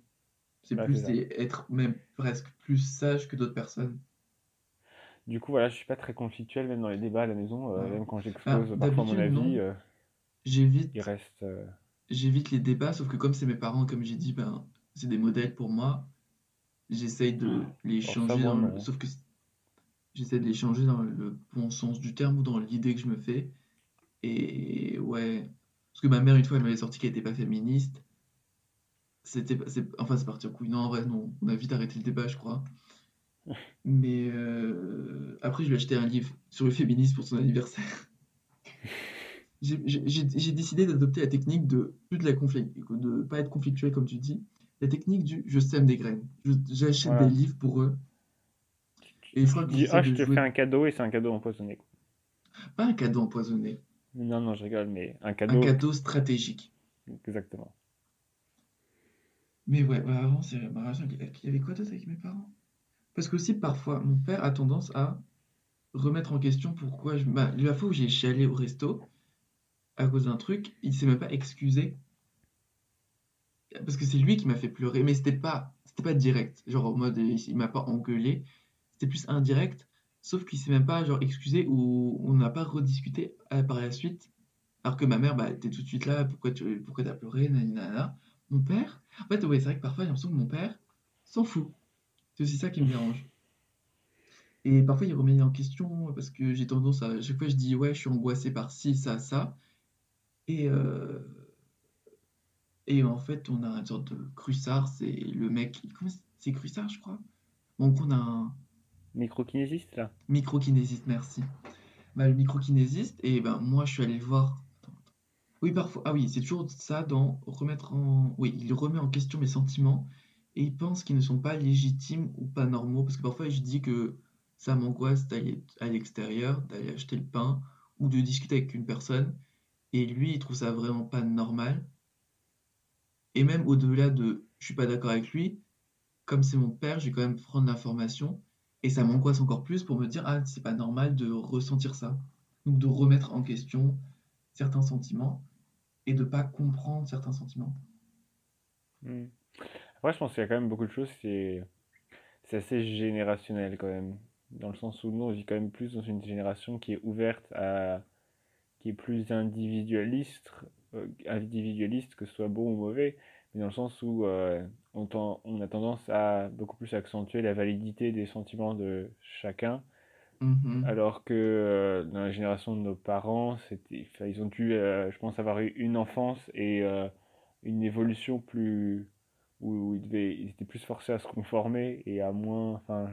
C'est ouais, plus être même presque plus sage que d'autres personnes. Du coup, voilà, je suis pas très conflictuel, même dans les débats à la maison, euh, même quand j'expose parfois mon avis, euh, il J'évite, reste. euh, j'évite les débats, sauf que comme c'est mes parents, comme j'ai dit, ben, c'est des modèles pour moi. J'essaye de les changer dans le... Sauf que j'essaie de les changer dans le bon sens du terme ou dans l'idée que je me fais. Et ouais, parce que ma mère, une fois, elle m'avait sorti qu'elle était pas féministe. C'était, enfin, c'est parti en couille. Non, en vrai, non. On a vite arrêté le débat, je crois. [LAUGHS] Mais euh, après, je lui ai acheté un livre sur le féminisme pour son anniversaire. [LAUGHS] J'ai décidé d'adopter la technique de plus de la conflit, de pas être conflictuel comme tu dis. La technique du je sème des graines. J'achète des livres pour eux. Et je tu crois que dis, ah, de je te jouer. fais un cadeau et c'est un cadeau empoisonné. Pas un cadeau empoisonné, Non, non, je rigole, mais un un cadeau, cadeau stratégique. exactement. Mais ouais, bah avant, c'est ma relation. Il y avait quoi d'autre avec mes parents? Parce que aussi, parfois, mon père a tendance à remettre en question pourquoi je. Bah, la fois où j'ai chialé au resto à cause d'un truc, il s'est même pas excusé. Parce que c'est lui qui m'a fait pleurer, mais c'était pas, c'était pas direct. Genre en mode, il, m'a pas engueulé. C'était plus indirect. Sauf qu'il s'est même pas genre excusé ou on n'a pas rediscuté euh, par la suite. Alors que ma mère, bah, était tout de suite là, pourquoi tu pourquoi t'as pleuré, nanana. Mon père, en fait, ouais, c'est vrai que parfois j'ai l'impression que mon père s'en fout. C'est aussi ça qui me dérange. Et parfois il remet en question parce que j'ai tendance à, chaque fois je dis ouais, je suis angoissé par ci, ça, ça. Et, euh, et en fait, on a une sorte de Crussard, c'est le mec. Comment c'est Crussard, je crois? Donc on a un Microkinésiste, là? microkinésiste, merci. Bah, le microkinésiste, et ben moi je suis allé le voir. Attends, attends. Oui, parfois. Ah oui, c'est toujours ça dans remettre en. Oui, il remet en question mes sentiments et il pense qu'ils ne sont pas légitimes ou pas normaux. Parce que parfois je dis que ça m'angoisse d'aller à l'extérieur, d'aller acheter le pain ou de discuter avec une personne. Et lui, il trouve ça vraiment pas normal. Et même au-delà de je suis pas d'accord avec lui, comme c'est mon père, je vais quand même prendre l'information et ça m'angoisse encore plus pour me dire ah c'est pas normal de ressentir ça. Donc de remettre en question certains sentiments et de pas comprendre certains sentiments. Hmm. Après, je pense qu'il y a quand même beaucoup de choses, c'est assez générationnel quand même. Dans le sens où nous, on vit quand même plus dans une génération qui est ouverte à, qui est plus individualiste, individualiste, que ce soit bon ou mauvais, mais dans le sens où euh, on, tend- on a tendance à beaucoup plus accentuer la validité des sentiments de chacun, Mhm. alors que euh, dans la génération de nos parents, c'était, ils ont dû, euh, je pense, avoir eu une enfance et euh, une évolution plus, où ils devaient, ils étaient plus forcés à se conformer et à moins, enfin,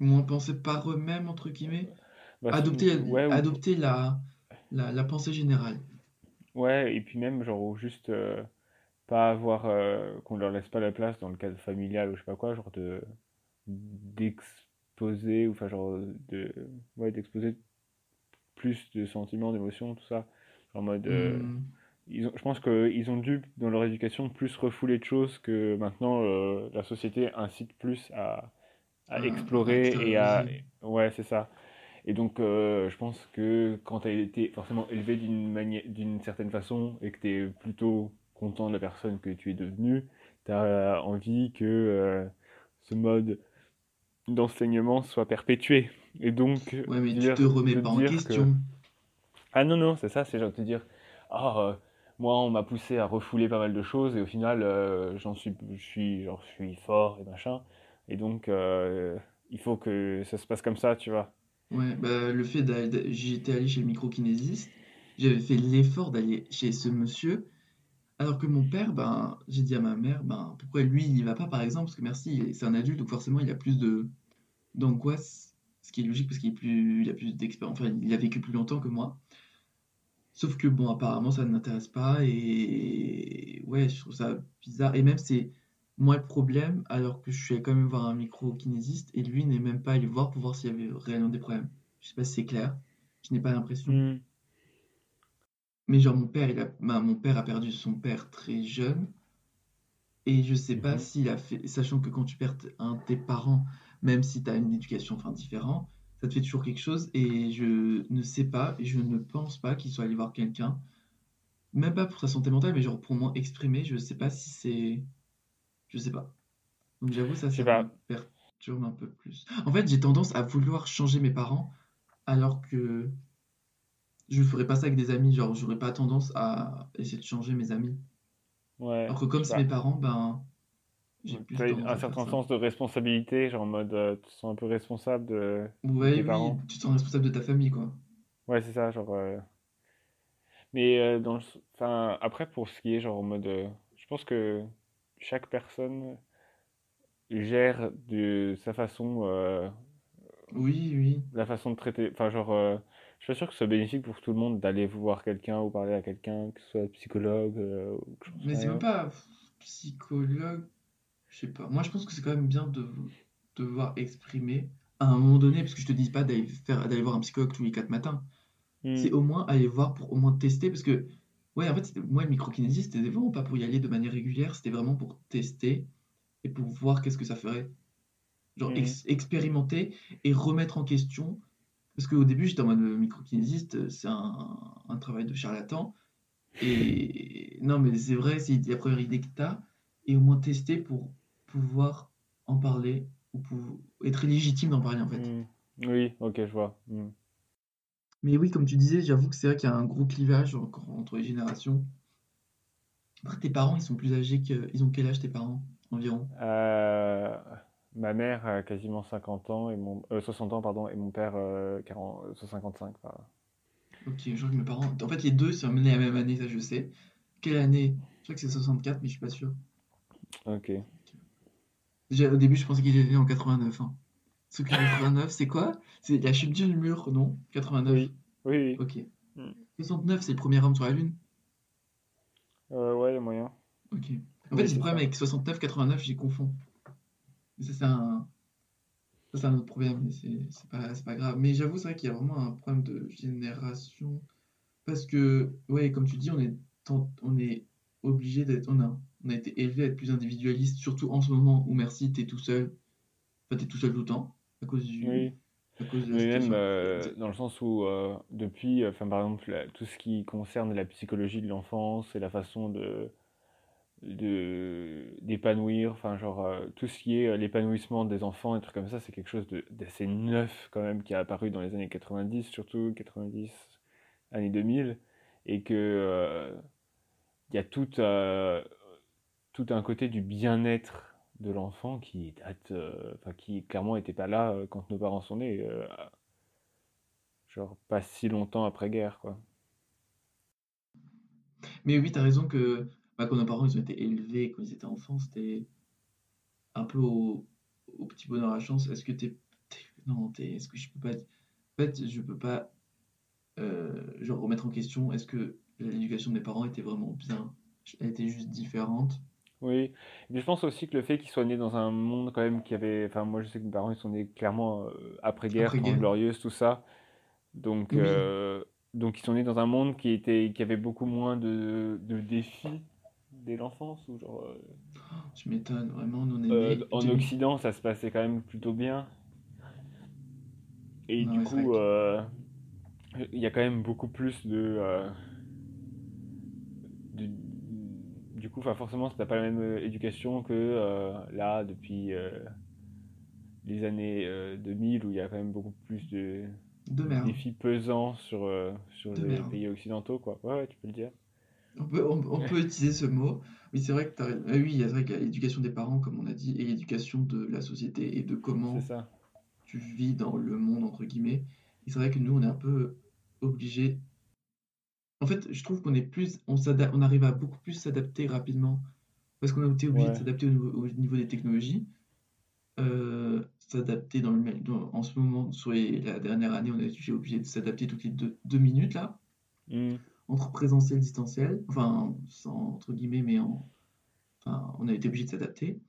Moins penser par eux-mêmes entre guillemets. bah, Adopter, ouais, adopter la, la, la pensée générale. Ouais, et puis même, genre, ou juste euh, pas avoir, euh, qu'on leur laisse pas la place dans le cadre familial ou je sais pas quoi, genre de, d'exposer, ou enfin, genre, de, ouais, d'exposer plus de sentiments, d'émotions, tout ça. En mode, euh, Hmm. ils ont, je pense qu'ils ont dû, dans leur éducation, plus refouler de choses que maintenant euh, la société incite plus à, à explorer et à... Ouais, c'est ça. Et donc, euh, je pense que quand tu as été forcément élevé d'une manière, d'une certaine façon et que tu es plutôt content de la personne que tu es devenue, tu as envie que euh, ce mode d'enseignement soit perpétué. Et donc, Ouais, mais tu te dire, remets te pas en dire que question. ah non, non, c'est ça, c'est genre te dire, ah, euh, moi on m'a poussé à refouler pas mal de choses et au final j'en suis, je suis, genre, je suis fort et machin. Et donc il faut que ça se passe comme ça, tu vois. Ouais, bah, le fait d'aller, j'étais allé chez le microkinésiste, j'avais fait l'effort d'aller chez ce monsieur, alors que mon père, ben, j'ai dit à ma mère, ben, pourquoi lui, il y va pas, par exemple, parce que merci, c'est un adulte, donc forcément, il a plus de d'angoisse, ce qui est logique, parce qu'il est plus, il a plus d'expérience, enfin, il a vécu plus longtemps que moi. Sauf que, bon, apparemment, ça ne m'intéresse pas, et ouais, je trouve ça bizarre, et même, c'est moi le problème, alors que je suis allé quand même voir un micro-kinésiste, et lui n'est même pas allé voir pour voir s'il y avait réellement des problèmes. Je sais pas si c'est clair, je n'ai pas l'impression. Hmm, Mais genre mon père, il a, bah, mon père a perdu son père très jeune. Et je sais pas mhm, s'il a fait, sachant que quand tu perds un de tes parents, même si tu as une éducation enfin différente, ça te fait toujours quelque chose. Et je ne sais pas je ne pense pas qu'il soit allé voir quelqu'un, même pas pour sa santé mentale, mais genre pour moi exprimer, je sais pas si c'est, je sais pas. Donc j'avoue ça, ça me perturbe un peu plus. En fait, j'ai tendance à vouloir changer mes parents alors que je ferais pas ça avec des amis, genre j'aurais pas tendance à essayer de changer mes amis. Ouais, Alors que comme c'est mes parents, ben j'ai Tu plus as un certain sens de responsabilité, genre en mode euh, tu te sens un peu responsable de, Ouais, tes oui, parents. tu te sens responsable de ta famille, quoi. Ouais, c'est ça, genre. euh, Mais euh, dans le... enfin, après, pour ce qui est genre en mode. Je pense que chaque personne gère de sa façon, euh, Oui, oui. la façon de traiter. Enfin, genre, euh, je suis pas sûr que ce soit bénéfique pour tout le monde d'aller voir quelqu'un ou parler à quelqu'un, que ce soit psychologue euh, ou que Mais c'est même pas psychologue, je sais pas. Moi, je pense que c'est quand même bien de devoir exprimer à un moment donné, parce que je te dis pas d'aller faire, d'aller voir un psychologue tous les quatre matins. Hmm, C'est au moins aller voir pour au moins tester, parce que, ouais, en fait, moi, le microkinésie, c'était vraiment pas pour y aller de manière régulière, c'était vraiment pour tester et pour voir qu'est-ce que ça ferait. Genre ex- expérimenter et remettre en question. Parce qu'au début, j'étais en mode microkinésiste, c'est un, un travail de charlatan. Et non, mais c'est vrai, c'est la première idée que tu as, et au moins tester pour pouvoir en parler, ou pour être légitime d'en parler en fait. hmm. Oui, ok, je vois. Hmm. Mais oui, comme tu disais, j'avoue que c'est vrai qu'il y a un gros clivage encore entre les générations. Après, tes parents, ils sont plus âgés que... Ils ont quel âge, tes parents, environ? Euh, ma mère a quasiment 50 ans et mon euh, 60 ans pardon et mon père euh, 40 euh, 55 par là. Ok, je crois que mes parents... En fait, les deux sont nés la même année, ça je sais. Quelle année? Je crois que c'est 64, mais je suis pas sûr. Ok. Déjà, au début, je pensais qu'il était né en 89, hein. Sauf que 89, c'est quoi? C'est la chute du mur, non? 89. Oui, oui, oui. Ok. Hmm. 69, c'est le premier homme sur la Lune? Euh, ouais, les moyens. Ok. En fait, j'ai le problème avec 69, 89, j'y confonds. Mais ça, c'est un... ça, c'est un autre problème, mais c'est c'est pas, c'est pas grave. Mais j'avoue, c'est vrai qu'il y a vraiment un problème de génération. Parce que, ouais, comme tu dis, on est, tant- on est obligé d'être, on a, on a été élevé à être plus individualiste, surtout en ce moment où, merci, t'es tout seul. Enfin, t'es tout seul tout le temps, à cause du, Oui, à cause de la mais même euh, dans le sens où euh, depuis, enfin par exemple la- tout ce qui concerne la psychologie de l'enfance et la façon de de d'épanouir, enfin genre euh, tout ce qui est euh, l'épanouissement des enfants, et trucs comme ça, c'est quelque chose d'assez neuf quand même qui a apparu dans les années 90, surtout 90, années 2000, et que euh, il y a tout, euh, tout un côté du bien-être de l'enfant qui date, euh, enfin qui clairement était pas là euh, quand nos parents sont nés, euh, genre pas si longtemps après-guerre, quoi. Mais oui, t'as raison que, bah, quand nos parents, ils ont été élevés quand ils étaient enfants, c'était un peu au, au petit bonheur à chance. Est-ce que t'es, t'es- non, est-ce que je peux pas, en fait, je peux pas, genre remettre en question, est-ce que l'éducation de mes parents était vraiment bien? Elle était juste différente? Oui, et puis je pense aussi que le fait qu'ils soient nés dans un monde quand même qui avait, enfin moi je sais que mes parents ils sont nés clairement euh, après-guerre, Trente Après-guerre. Glorieuses, tout ça, donc Oui, euh, donc ils sont nés dans un monde qui était, qui avait beaucoup moins de, de défis dès l'enfance, ou genre euh, tu m'étonnes, vraiment, nous on est euh, nés en 2000. Occident ça se passait quand même plutôt bien, et Non, du coup euh, il y a quand même beaucoup plus de, euh, de- du coup, forcément, t'as pas la même euh, éducation que euh, là depuis euh, les années euh, 2000 où il y a quand même beaucoup plus de, défis pesants sur, sur de les merde. pays occidentaux, quoi. Ouais, ouais, tu peux le dire. On peut, on, on peut utiliser ce mot. Oui, c'est vrai que ah oui, c'est vrai qu'il y a l'éducation des parents, comme on a dit, et l'éducation de la société et de comment ça. tu vis dans le monde, entre guillemets. Et c'est vrai que nous, on est un peu obligés. En fait, je trouve qu'on est plus, on on arrive à beaucoup plus s'adapter rapidement. Parce qu'on a été obligé de s'adapter au niveau, au niveau des technologies, euh, s'adapter dans le, dans- en ce moment, sur les- la dernière année, on a été obligé de s'adapter toutes les deux, deux minutes là, Hmm, entre présentiel et distanciel, enfin, sans, entre guillemets, mais en, enfin, on a été obligé de s'adapter.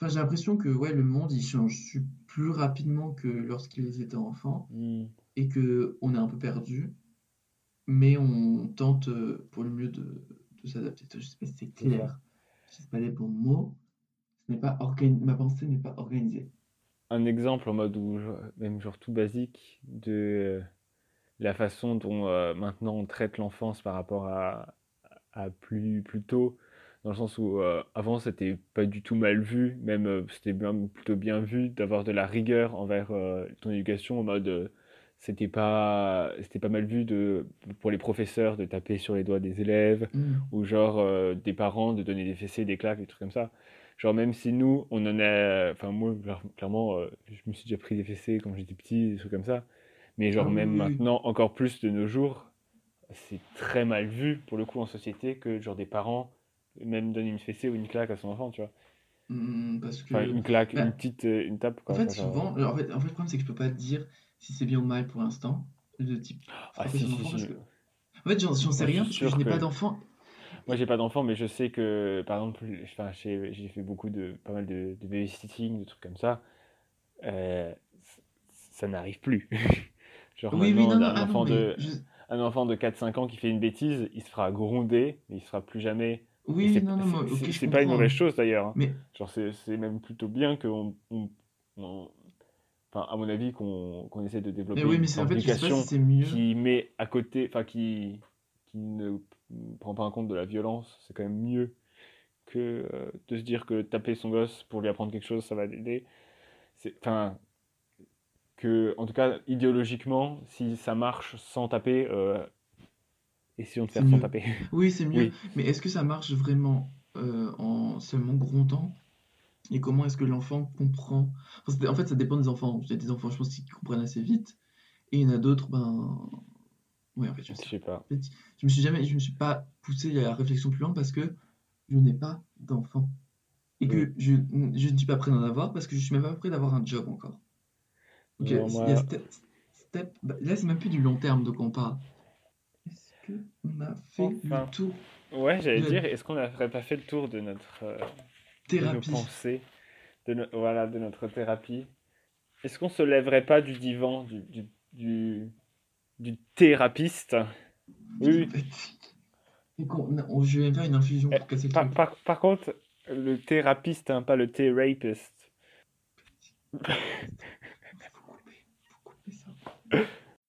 Enfin, j'ai l'impression que ouais, le monde il change plus rapidement que lorsqu'ils étaient enfants hmm, et que on est un peu perdu. Mais on tente euh, pour le mieux de, de s'adapter. Je sais pas si c'est clair, je sais pas les bons mots. Ce n'est pas organi- Ma pensée n'est pas organisée. Un exemple en mode où, même genre tout basique, de euh, la façon dont euh, maintenant on traite l'enfance par rapport à, à plus, plus tôt, dans le sens où euh, avant c'était pas du tout mal vu, même euh, c'était bien, plutôt bien vu d'avoir de la rigueur envers euh, ton éducation, en mode euh, c'était pas, c'était pas mal vu de, pour les professeurs de taper sur les doigts des élèves, Hmm. ou genre euh, des parents de donner des fessées, des claques, des trucs comme ça. Genre même si nous, on en a, enfin moi cla- clairement, euh, je me suis déjà pris des fessées quand j'étais petit, des trucs comme ça, mais Ah genre oui, même oui, oui. maintenant, encore plus de nos jours, c'est très mal vu pour le coup en société que genre des parents même donnent une fessée ou une claque à son enfant, tu vois. Parce Enfin, une claque, une petite, euh, une tape, en fait, souvent, alors, en fait, en fait, le problème, c'est que je peux pas te dire si c'est bien ou mal pour l'instant, de type ah si, si, si. que, en fait, j'en sais rien parce que je n'ai pas d'enfant. moi, j'ai pas d'enfant, mais je sais que, par exemple, enfin, j'ai fait beaucoup de, pas mal de, de babysitting, de trucs comme ça. Euh, ça n'arrive plus. [LAUGHS] Genre Oui, oui, non, non, un ah enfant de, je... un enfant de quatre cinq ans qui fait une bêtise, il se fera gronder, mais il se fera plus jamais. Oui, non, non, c'est- mais ok, c'est- je c'est pas une mauvaise chose d'ailleurs. hein. Mais Genre c'est c'est même plutôt bien qu'on, on- on- enfin à mon avis, qu'on essaie de Mais développer oui, une mais c'est en fait, si qui met à côté, enfin qui, qui ne prend pas en compte de la violence. C'est quand même mieux que euh, de se dire que taper son gosse pour lui apprendre quelque chose, ça va l'aider. C'est, enfin, que, en tout cas, idéologiquement, si ça marche sans taper, euh, essayons de faire sans taper. Oui, c'est [LAUGHS] mieux. Oui, Mais est-ce que ça marche vraiment euh, en seulement grondant? Et comment est-ce que l'enfant comprend? Enfin, en fait, ça dépend des enfants. Il y a des enfants, je pense, qui comprennent assez vite. Et il y en a d'autres, ben... Oui, en fait, je je sais sais pas. En fait, je me suis jamais, je me suis pas poussé à la réflexion plus loin parce que je n'ai pas d'enfant. Et Mm. que je, je ne suis pas prêt d'en avoir parce que je suis même pas prêt d'avoir un job encore. Donc, il y a, Non, il y a moi, step, step- bah, là, c'est même plus du long terme de quoi on parle. Est-ce que on a fait le tour Ouais, j'allais de dire, est-ce qu'on n'aurait pas fait le tour de notre, euh, de nos thérapie? pensées, de no- voilà, de notre thérapie? Est-ce qu'on se lèverait pas du divan du, du, du, du thérapeute? Oui. Et qu'on- on- je vais faire une infusion Eh, pour casser le par, truc. par, par contre, le thérapeute, hein, pas le thérapiste. Faut [LAUGHS] couper, faut couper ça?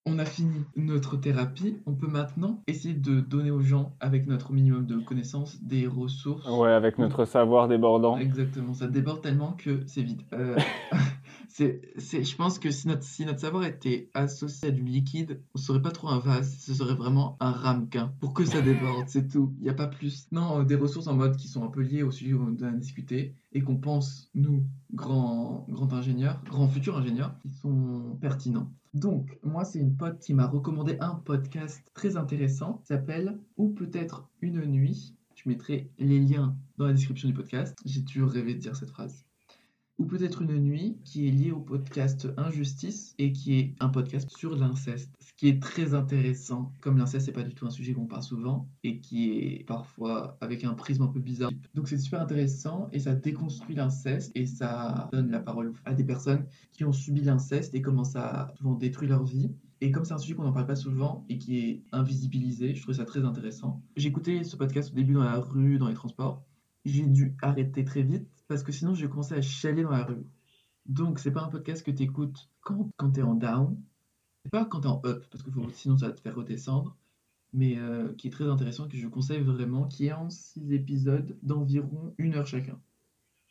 On a fini notre thérapie. On peut maintenant essayer de donner aux gens, avec notre minimum de connaissances, des ressources. Ouais, avec notre savoir débordant. exactement, ça déborde tellement que c'est vide. Euh, [LAUGHS] c'est, je pense que si notre, si notre savoir était associé à du liquide, on serait pas trop un vase, ce serait vraiment un ramequin pour que ça déborde, c'est tout. Il n'y a pas plus. Non, euh, des ressources en mode qui sont un peu liées au sujet qu'on a discuté et qu'on pense, nous, grands, grands ingénieurs, grands futurs ingénieurs, qui sont pertinents. Donc, moi, c'est une pote qui m'a recommandé un podcast très intéressant qui s'appelle Ou peut-être une nuit. Je mettrai les liens dans la description du podcast. J'ai toujours rêvé de dire cette phrase. Ou peut-être une nuit qui est liée au podcast Injustice et qui est un podcast sur l'inceste. Ce qui est très intéressant, comme l'inceste n'est pas du tout un sujet qu'on parle souvent et qui est parfois avec un prisme un peu bizarre. Donc c'est super intéressant et ça déconstruit l'inceste et ça donne la parole à des personnes qui ont subi l'inceste et comment ça souvent détruit leur vie. Et comme c'est un sujet qu'on n'en parle pas souvent et qui est invisibilisé, je trouve ça très intéressant. Écouté ce podcast au début dans la rue, dans les transports. J'ai dû arrêter très vite parce que sinon j'ai commencé à chialer dans la rue. Donc c'est pas un podcast que tu écoutes quand, quand tu es en down, c'est pas quand tu es en up parce que sinon ça va te faire redescendre, mais euh, qui est très intéressant, que je conseille vraiment, qui est en 6 épisodes d'environ une heure chacun.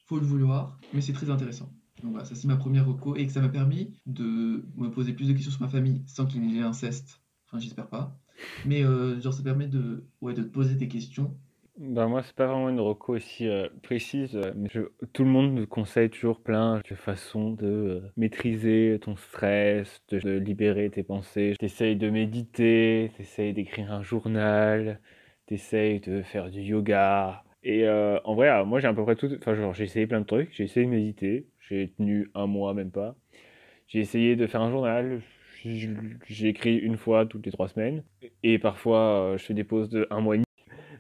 Faut le vouloir, mais c'est très intéressant. Donc voilà, ça c'est ma première reco et que ça m'a permis de me poser plus de questions sur ma famille sans qu'il y ait inceste. Enfin, j'espère pas. Mais euh, genre, ça permet de, ouais, de te poser tes questions. Ben moi, c'est pas vraiment une reco aussi euh, précise, euh, mais tout le monde me conseille toujours plein de façons de euh, maîtriser ton stress, de, libérer tes pensées. T'essayes de méditer, t'essayes d'écrire un journal, t'essayes de faire du yoga. Et en vrai, moi j'ai à peu près tout, enfin j'ai essayé plein de trucs, j'ai essayé de méditer, j'ai tenu un mois même pas. J'ai essayé de faire un journal, j- j'ai écrit une fois toutes les trois semaines, et parfois je fais des pauses de un mois et demi.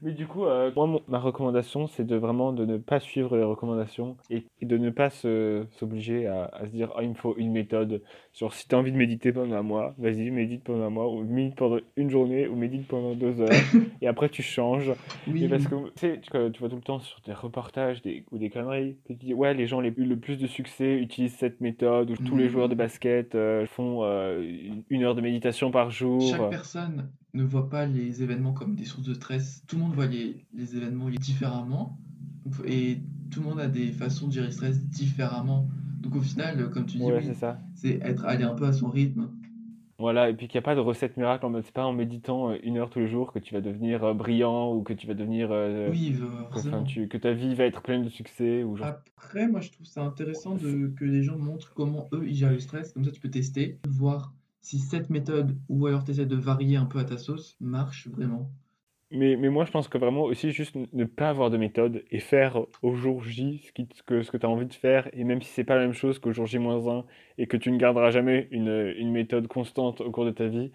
Mais du coup, euh, moi, mon- ma recommandation, c'est de vraiment de ne pas suivre les recommandations et, et de ne pas s'obliger à, à se dire, ah, il me faut une méthode. Genre, si tu as envie de méditer pendant un mois, vas-y, médite pendant un mois, ou médite pendant une journée, ou médite pendant deux heures, [LAUGHS] et après tu changes. Oui, Et parce que, tu sais, tu, tu vois tout le temps sur des reportages des, ou des conneries, tu dis, ouais, les gens les, le plus de succès utilisent cette méthode, ou tous les joueurs de basket euh, font euh, une- une heure de méditation par jour. Chaque personne ne voit pas les événements comme des sources de stress. Tout le monde voit les, les événements différemment. Et tout le monde a des façons de gérer le stress différemment. Donc au final, comme tu dis, Ouais, oui, c'est être aller un peu à son rythme. Voilà, et puis qu'il n'y a pas de recette miracle c'est pas en méditant euh, une heure tous les jours que tu vas devenir euh, brillant ou que tu vas devenir, euh, Oui, que, enfin, forcément. tu, que ta vie va être pleine de succès ou genre. Après, moi, je trouve ça intéressant de, que les gens montrent comment eux, ils gèrent le stress. Comme ça, tu peux tester, voir si cette méthode, ou alors tu essaies de varier un peu à ta sauce, marche vraiment. Mais, mais moi, je pense que vraiment aussi juste ne pas avoir de méthode et faire au jour J ce qui, ce que, ce que tu as envie de faire, et même si c'est pas la même chose qu'au jour J moins 1 et que tu ne garderas jamais une, une méthode constante au cours de ta vie,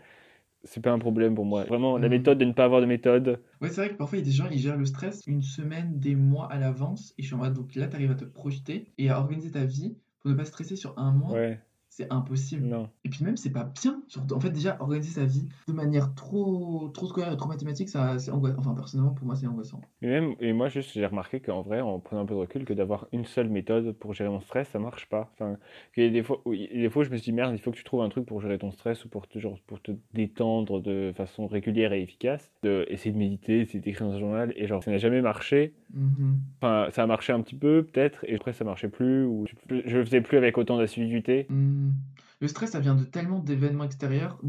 c'est pas un problème pour moi. Vraiment, la Mhm. méthode de ne pas avoir de méthode, Ouais, c'est vrai que parfois, il y a des gens, ils gèrent le stress une semaine, des mois à l'avance. Et je suis en mode, donc là, tu arrives à te projeter et à organiser ta vie pour ne pas stresser sur un mois. ouais, C'est impossible. non. Et puis même, c'est pas bien. En fait, déjà, organiser sa vie de manière trop, trop scolaire et trop mathématique, ça, c'est angoissant. Enfin, personnellement, pour moi, c'est angoissant. Et même, et moi, juste, j'ai remarqué qu'en vrai, en prenant un peu de recul, que d'avoir une seule méthode pour gérer mon stress, ça marche pas. Enfin, a des fois, des fois, je me suis dit, merde, il faut que tu trouves un truc pour gérer ton stress ou pour te, genre, pour te détendre de façon régulière et efficace. De, essayer de méditer, essayer d'écrire dans un journal, et genre, ça n'a jamais marché. Mhm. Enfin, ça a marché un petit peu, peut-être, et après, ça marchait plus, ou je, le faisais plus avec autant d'assiduité. Hmm. Le stress, ça vient de tellement d'événements extérieurs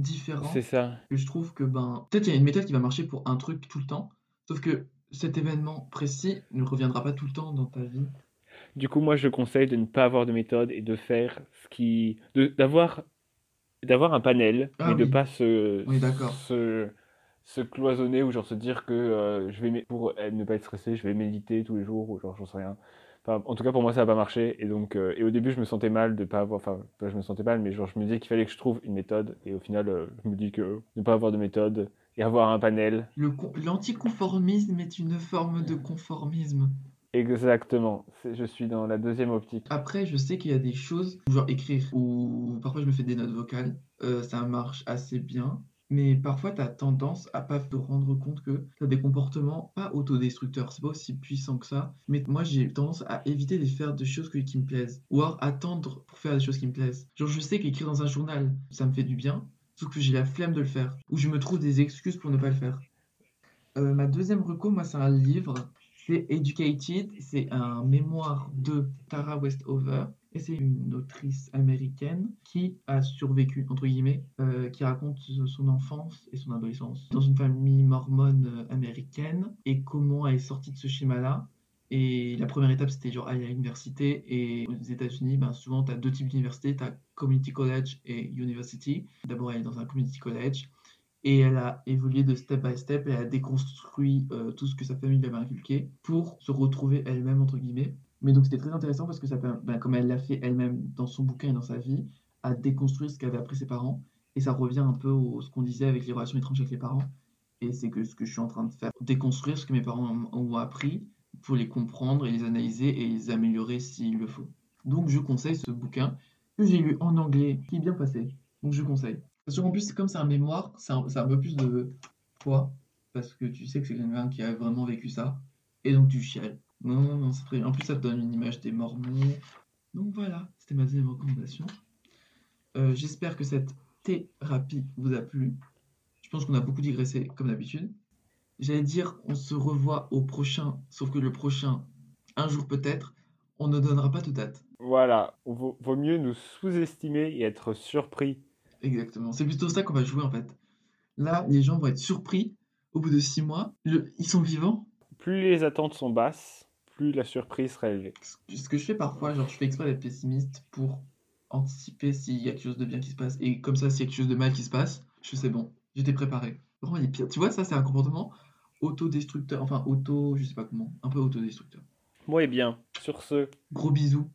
C'est différents ça. que je trouve que ben peut-être il y a une méthode qui va marcher pour un truc tout le temps, sauf que cet événement précis ne reviendra pas tout le temps dans ta vie. Du coup, moi, je conseille de ne pas avoir de méthode et de faire ce qui... de- d'avoir d'avoir un panel, Ah mais de oui, pas se, on est d'accord. se, se cloisonner ou genre se dire que euh, je vais, mé- pour euh, ne pas être stressé, je vais méditer tous les jours ou genre j'en sais rien. Enfin, en tout cas, pour moi, ça n'a pas marché. Et donc, euh, et au début, je me sentais mal de pas avoir, enfin, je me sentais mal, mais genre, je me disais qu'il fallait que je trouve une méthode. Et au final, euh, je me dis que ne pas avoir de méthode et avoir un panel, l'anticonformisme est une forme de conformisme. exactement. Je suis dans la deuxième optique. Après, je sais qu'il y a des choses, genre écrire, ou parfois je me fais des notes vocales, euh, ça marche assez bien. Mais parfois, tu as tendance à pas te rendre compte que tu as des comportements pas autodestructeurs. C'est pas aussi puissant que ça. Mais moi, j'ai tendance à éviter de faire des choses qui me plaisent. Ou alors attendre pour faire des choses qui me plaisent. Genre, je sais qu'écrire dans un journal, ça me fait du bien. Sauf que j'ai la flemme de le faire. Ou je me trouve des excuses pour ne pas le faire. Euh, ma deuxième reco, moi, c'est un livre. C'est Educated. C'est un mémoire de Tara Westover. Et c'est une autrice américaine qui a survécu, entre guillemets, euh, qui raconte son enfance et son adolescence dans une famille mormone américaine et comment elle est sortie de ce schéma-là. Et la première étape, c'était genre aller à l'université. Et aux États-Unis, ben, souvent, tu as deux types d'universités. Tu as community college et university. D'abord, elle est dans un community college. Et elle a évolué de step by step. Elle a déconstruit euh, tout ce que sa famille lui avait inculqué pour se retrouver elle-même, entre guillemets. Mais donc, c'était très intéressant parce que ça, permet- ben, comme elle l'a fait elle-même dans son bouquin et dans sa vie, à déconstruire ce qu'avaient appris ses parents. Et ça revient un peu au ce qu'on disait avec les relations étranges avec les parents. Et c'est que ce que je suis en train de faire, déconstruire ce que mes parents ont appris pour les comprendre et les analyser et les améliorer s'il le faut. Donc je conseille ce bouquin que j'ai lu en anglais, qui est bien passé. Donc je conseille. Parce qu'en plus, comme c'est un mémoire, c'est un, un peu plus de poids, parce que tu sais que c'est quelqu'un qui a vraiment vécu ça, et donc tu chiales. Non, non, non, c'est très bien. En plus, ça te donne une image des Mormons. Donc voilà, c'était ma deuxième recommandation. Euh, j'espère que cette thérapie vous a plu. Je pense qu'on a beaucoup digressé, comme d'habitude. J'allais dire, on se revoit au prochain, sauf que le prochain, un jour peut-être, on ne donnera pas de date. Voilà, vaut, vaut mieux nous sous-estimer et être surpris. Exactement. C'est plutôt ça qu'on va jouer en fait. Là, les gens vont être surpris au bout de six mois. Le- Ils sont vivants. Plus les attentes sont basses, plus la surprise sera élevée. Ce que je fais parfois, genre, je fais exprès d'être pessimiste pour anticiper s'il y a quelque chose de bien qui se passe. Et comme ça, s'il y a quelque chose de mal qui se passe, je sais bon, j'étais préparé. Vraiment, il est pire. Tu vois, ça, c'est un comportement autodestructeur. Enfin, auto, je sais pas comment. Un peu autodestructeur. Bon et bien, sur ce, Gros bisous.